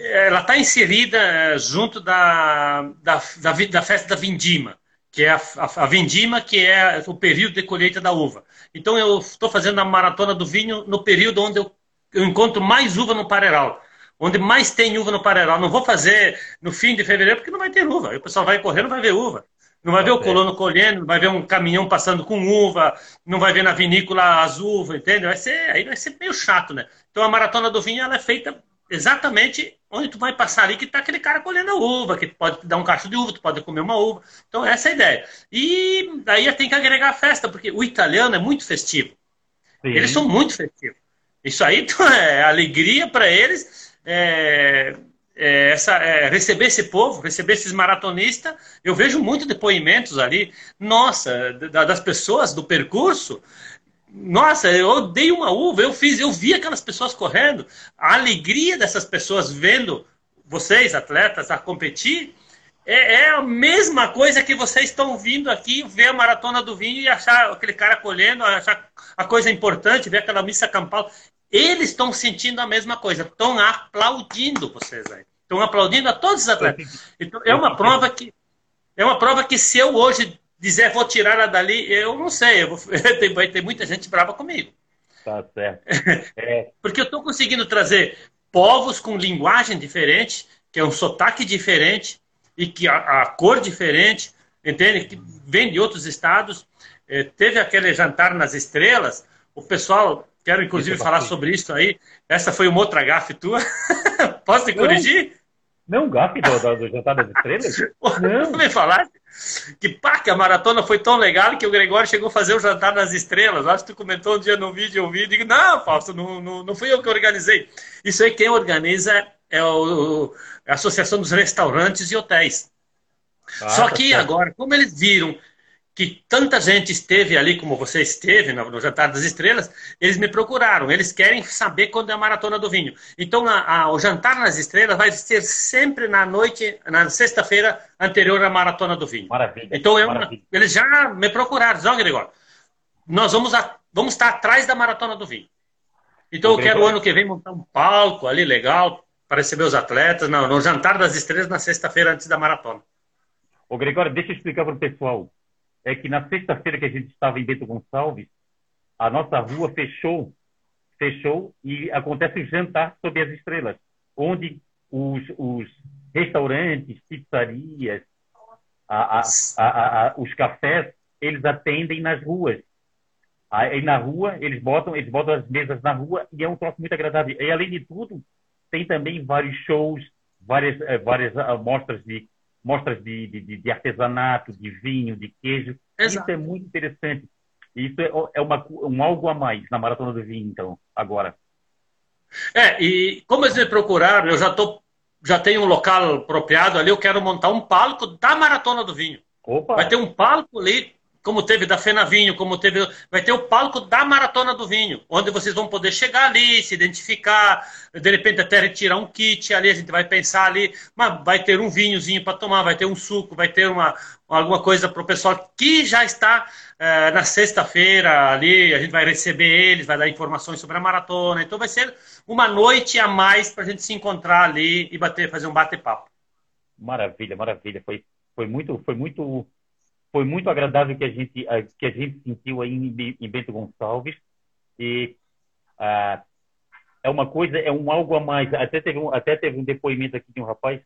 [SPEAKER 3] ela está inserida eh, junto da, da, da, da, festa da vindima, que é a, a, a, vindima, que é o período de colheita da uva. Então eu estou fazendo a maratona do vinho no período onde eu, eu encontro mais uva no Pareral, onde mais tem uva no Pareral. Não vou fazer no fim de fevereiro porque não vai ter uva. O pessoal vai correr, não vai ver uva. Não vai ver o colono colhendo, não vai ver um caminhão passando com uva, não vai ver na vinícola as uvas, entende? Vai ser, aí vai ser meio chato, né? Então a maratona do vinho ela é feita exatamente onde tu vai passar ali que tá aquele cara colhendo a uva, que pode dar um cacho de uva, tu pode comer uma uva. Então essa é a ideia. E daí tem que agregar a festa, porque o italiano é muito festivo. Sim. Eles são muito festivos. Isso aí então, é alegria para eles. É, é, essa, é, receber esse povo, receber esses maratonistas, eu vejo muito depoimentos ali, nossa, das pessoas do percurso, nossa, eu dei uma uva, eu fiz, eu vi aquelas pessoas correndo, a alegria dessas pessoas vendo vocês, atletas, a competir, é, é, a mesma coisa que vocês estão vindo aqui ver a maratona do vinho e achar aquele cara colhendo, achar a coisa importante, ver aquela missa campal. Eles estão sentindo a mesma coisa, estão aplaudindo vocês aí. Estão aplaudindo a todos os atletas. Então, é uma prova que é uma prova que se eu hoje dizer vou tirar ela dali, eu não sei, eu vou, vai ter muita gente brava comigo.
[SPEAKER 2] Tá certo.
[SPEAKER 3] É... Porque eu estou conseguindo trazer povos com linguagem diferente, que é um sotaque diferente e que a, a cor diferente, entende? Que vem de outros estados. É, teve aquele jantar nas estrelas, o pessoal, quero inclusive falar sobre isso aí. Essa foi uma outra gafe tua. Posso te corrigir?
[SPEAKER 2] Não, gafe do, do, do jantar das estrelas?
[SPEAKER 3] Não. me falaste? Que pá, que a maratona foi tão legal que o Gregório chegou a fazer o jantar nas estrelas. Acho que tu comentou um dia no vídeo, eu vi, digo, não, Fausto, não, não, não fui eu que organizei. Isso aí quem organiza é o, a Associação dos Restaurantes e Hotéis. Ah, Só tá que agora, como eles viram que tanta gente esteve ali como você esteve no, no, Jantar das Estrelas, eles me procuraram. Eles querem saber quando é a Maratona do Vinho. Então, a, a, o Jantar nas Estrelas vai ser sempre na noite, na sexta-feira anterior à Maratona do Vinho.
[SPEAKER 2] Maravilha.
[SPEAKER 3] Então, eu, maravilha. eles já me procuraram. Ó, Gregório, nós vamos, a, vamos estar atrás da Maratona do Vinho. Então, eu quero o ano que vem montar um palco ali legal para receber os atletas não, no Jantar das Estrelas na sexta-feira antes da Maratona.
[SPEAKER 2] Ô, Gregório, deixa eu explicar para o pessoal é que na sexta-feira que a gente estava em Bento Gonçalves, a nossa rua fechou, fechou e acontece o jantar sob as estrelas, onde os, os restaurantes, pizzarias, a, a, a, os cafés, eles atendem nas ruas. Aí na rua, eles botam, eles botam as mesas na rua e é um troço muito agradável. E além de tudo, tem também vários shows, várias, eh, várias amostras de mostras de, de, de, artesanato, de vinho, de queijo. Exato. Isso é muito interessante. Isso é, é uma, um algo a mais na Maratona do Vinho, então, agora.
[SPEAKER 3] É, e como eles me procuraram, eu já, tô, já tenho um local apropriado ali, eu quero montar um palco da Maratona do Vinho. Opa. Vai ter um palco ali como teve da Fena Vinho, como teve. Vai ter o palco da Maratona do Vinho, onde vocês vão poder chegar ali, se identificar, de repente até retirar um kit ali, a gente vai pensar ali, mas vai ter um vinhozinho para tomar, vai ter um suco, vai ter uma, alguma coisa para o pessoal que já está é, na sexta-feira ali, a gente vai receber eles, vai dar informações sobre a maratona. Então vai ser uma noite a mais para a gente se encontrar ali e bater, fazer um bate-papo.
[SPEAKER 2] Maravilha, maravilha. Foi, foi muito, foi muito foi muito agradável que a gente que a gente sentiu aí em, Bento Gonçalves. E ah, é uma coisa é um algo a mais. Até teve um, até teve um depoimento aqui de um rapaz.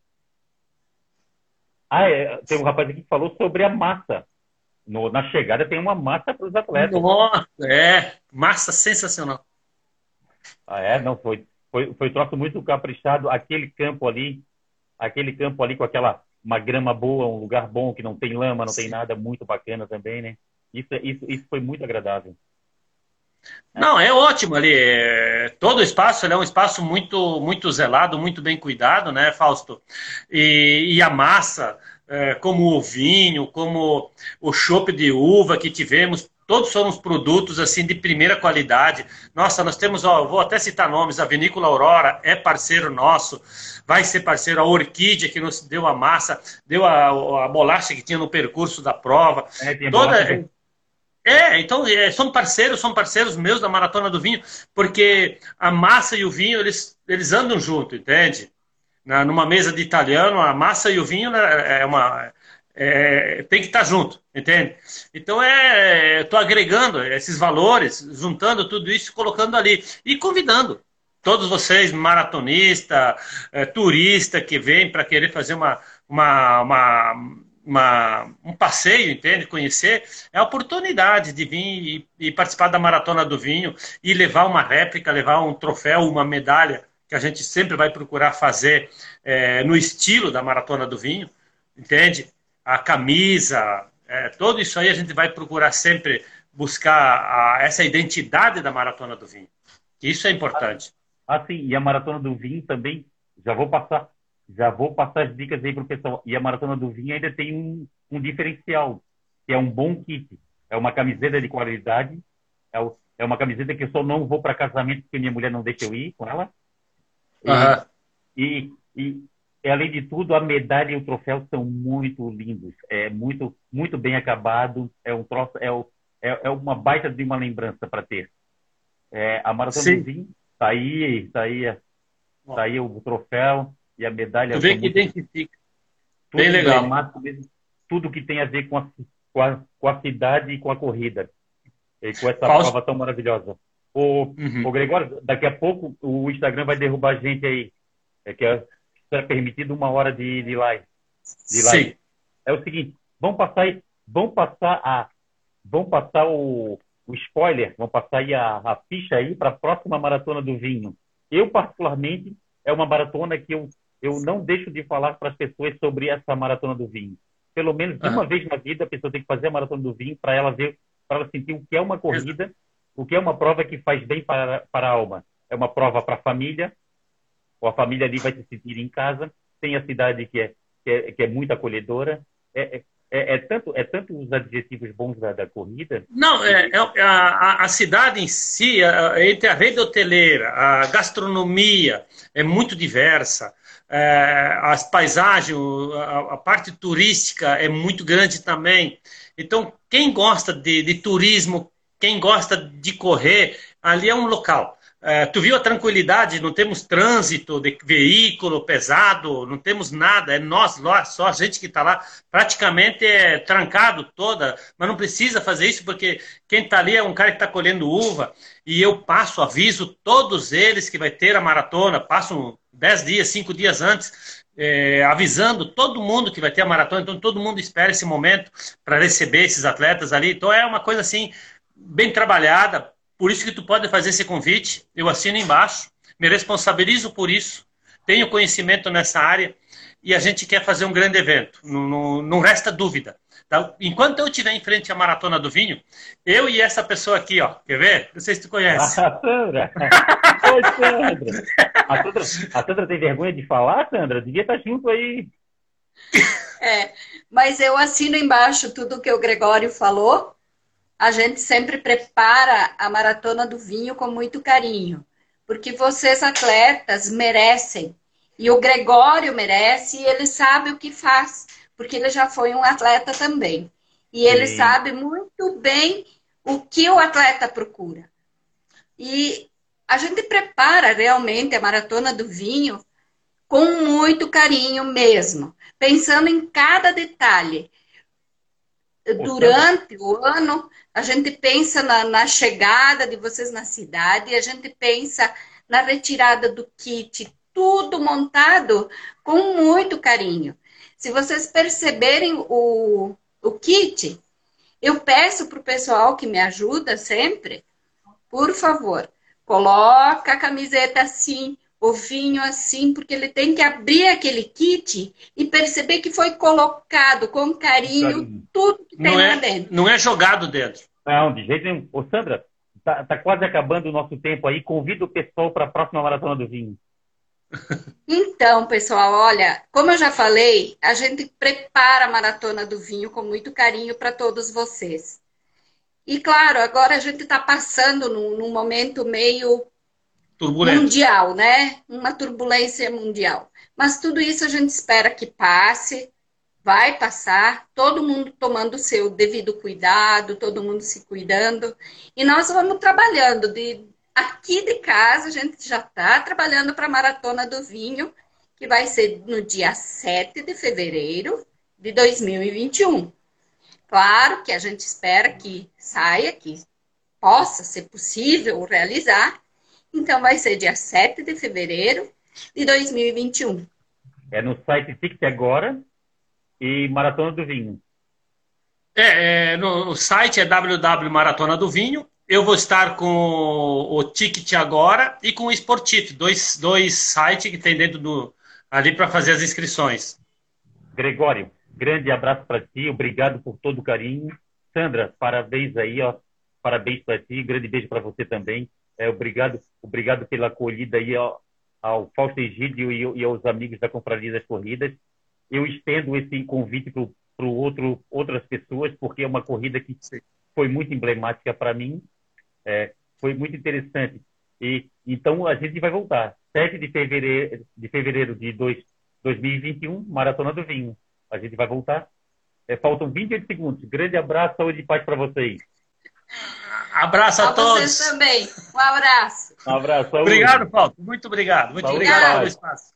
[SPEAKER 2] Ah é, tem um rapaz aqui que falou sobre a massa. No, na chegada tem uma massa para os atletas.
[SPEAKER 3] Nossa, é. Massa sensacional.
[SPEAKER 2] Ah é? Não foi foi foi troço muito caprichado. Aquele campo ali aquele campo ali com aquela uma grama boa, um lugar bom que não tem lama, não Sim. tem nada, muito bacana também, né? Isso, isso, isso foi muito agradável.
[SPEAKER 3] Não, é ótimo ali. É, todo o espaço é um espaço muito, muito zelado, muito bem cuidado, né, Fausto? E, e a massa, é, como o vinho, como o chopp de uva que tivemos, todos somos produtos assim de primeira qualidade. Nossa, nós temos, ó, vou até citar nomes, a Vinícola Aurora é parceiro nosso, vai ser parceiro, a Orquídea que nos deu a massa, deu a, a bolacha que tinha no percurso da prova. É, Toda, é, então é, são parceiros, são parceiros meus da Maratona do Vinho, porque a massa e o vinho, eles, eles andam junto, entende? Na, numa mesa de italiano, a massa e o vinho né, é uma é, tem que estar junto, entende? Então é, estou agregando esses valores, juntando tudo isso, colocando ali e convidando todos vocês, maratonista, é, turista que vem para querer fazer uma, uma, uma, uma, um passeio, entende? Conhecer, é a oportunidade de vir e, e participar da maratona do vinho e levar uma réplica, levar um troféu, uma medalha que a gente sempre vai procurar fazer é, no estilo da maratona do vinho, entende? A camisa, é, tudo isso aí a gente vai procurar sempre buscar a, essa identidade da maratona do vinho. Isso é importante.
[SPEAKER 2] Ah, sim, e a maratona do vinho também, já vou passar, já vou passar as dicas aí para o pessoal. E a maratona do vinho ainda tem um, um diferencial, que é um bom kit. É uma camiseta de qualidade, é, o, é uma camiseta que eu só não vou para casamento porque minha mulher não deixa eu ir com ela.
[SPEAKER 3] Uhum.
[SPEAKER 2] E, e, e, além de tudo, a medalha e o troféu são muito lindos. É muito, muito bem acabado. É um troço, é, é, é uma baita de uma lembrança para ter. É, a maratona vinho, tá aí, tá aí, tá aí o troféu e a medalha.
[SPEAKER 3] Tu vê que identifica.
[SPEAKER 2] Tudo bem legal. Mesmo, tudo que tem a ver com a, com a, com a cidade e com a corrida. E com essa Fausto... prova tão maravilhosa. O, uhum. o Gregório, daqui a pouco o Instagram vai derrubar a gente aí. É que é, permitido uma hora de, de live. De live. Sim. É o seguinte, vamos passar aí, vamos passar a, vamos passar o, o spoiler, vamos passar aí a, a ficha aí para a próxima maratona do vinho. Eu particularmente é uma maratona que eu eu não deixo de falar para as pessoas sobre essa maratona do vinho. Pelo menos uma ah. vez na vida a pessoa tem que fazer a maratona do vinho para ela ver, para ela sentir o que é uma corrida, o que é uma prova que faz bem para, para a alma. É uma prova para a família, ou a família ali vai se sentir em casa. Tem a cidade que é, que é, que é muito acolhedora. É, é, é, é tanto, é tanto os adjetivos bons da, da corrida.
[SPEAKER 3] Não, é, é a, a, cidade em si, entre a rede hoteleira, a gastronomia, é muito diversa é, as paisagens, a, a, parte turística é muito grande também. Então, quem gosta de, de turismo, quem gosta de correr, ali é um local. É, tu viu a tranquilidade? Não temos trânsito de veículo pesado, não temos nada. É nós, nós só a gente que está lá, praticamente é trancado toda. Mas não precisa fazer isso porque quem está ali é um cara que está colhendo uva e eu passo, aviso todos eles que vai ter a maratona, passo dez dias, cinco dias antes, é, avisando todo mundo que vai ter a maratona, então todo mundo espera esse momento para receber esses atletas ali. Então é uma coisa assim, bem trabalhada, por isso que tu pode fazer esse convite, eu assino embaixo, me responsabilizo por isso, tenho conhecimento nessa área e a gente quer fazer um grande evento, não, não, não resta dúvida. Tá? Enquanto eu estiver em frente à Maratona do Vinho, eu e essa pessoa aqui, ó, quer ver? Não sei se tu conhece.
[SPEAKER 2] A Sandra! Oi, Sandra! A Sandra, a Sandra tem vergonha de falar, Sandra? Devia estar junto aí.
[SPEAKER 4] É, mas eu assino embaixo tudo que o Gregório falou. A gente sempre prepara a Maratona do Vinho com muito carinho, porque vocês atletas merecem. E o Gregório merece e ele sabe o que faz porque ele já foi um atleta também. E ele Sim. sabe muito bem o que o atleta procura. E a gente prepara realmente a maratona do vinho com muito carinho mesmo, pensando em cada detalhe. Durante o ano, a gente pensa na, na chegada de vocês na cidade, a gente pensa na retirada do kit, tudo montado com muito carinho. Se vocês perceberem o, o kit, eu peço para o pessoal que me ajuda sempre, por favor, coloca a camiseta assim, o vinho assim, porque ele tem que abrir aquele kit e perceber que foi colocado com carinho, carinho. tudo que tem
[SPEAKER 3] não
[SPEAKER 4] lá
[SPEAKER 3] é,
[SPEAKER 4] dentro.
[SPEAKER 3] Não é jogado dentro.
[SPEAKER 2] Não, de jeito nenhum. Ô, Sandra, tá, tá quase acabando o nosso tempo aí. Convido o pessoal para a próxima Maratona do Vinho.
[SPEAKER 4] Então, pessoal, olha, como eu já falei, a gente prepara a maratona do vinho com muito carinho para todos vocês. E claro, agora a gente está passando num, num, momento meio mundial, né? Uma turbulência mundial. Mas tudo isso a gente espera que passe, vai passar, todo mundo tomando o seu devido cuidado, todo mundo se cuidando. E nós vamos trabalhando de Aqui de casa, a gente já está trabalhando para a Maratona do Vinho, que vai ser no dia 7 de fevereiro de 2021. Claro que a gente espera que saia, que possa ser possível realizar. Então, vai ser dia 7 de fevereiro de 2021.
[SPEAKER 2] É no site Fix Agora e Maratona do Vinho.
[SPEAKER 3] É, é no, no site é www.maratona do Vinho eu vou estar com o Ticket agora e com o Sportif, dois, dois sites que tem dentro do ali para fazer as inscrições.
[SPEAKER 2] Gregório, grande abraço para ti, obrigado por todo o carinho. Sandra, parabéns aí, ó, parabéns para ti, grande beijo para você também. É, obrigado, obrigado pela acolhida aí ó, ao Fausto Egídio e, e, aos amigos da Confraria das Corridas. Eu estendo esse convite para outro, outras pessoas, porque é uma corrida que foi muito emblemática para mim é, foi muito interessante. E então a gente vai voltar. 7 de fevereiro de, fevereiro de dois, 2021, Maratona do Vinho. A gente vai voltar. É, faltam 28 segundos. Grande abraço, saúde e paz para vocês.
[SPEAKER 3] Abraço a, a todos.
[SPEAKER 4] Vocês também. Um abraço.
[SPEAKER 2] Um abraço.
[SPEAKER 3] Saúde. Obrigado, Paulo. Muito obrigado. Muito saúde obrigado pelo espaço.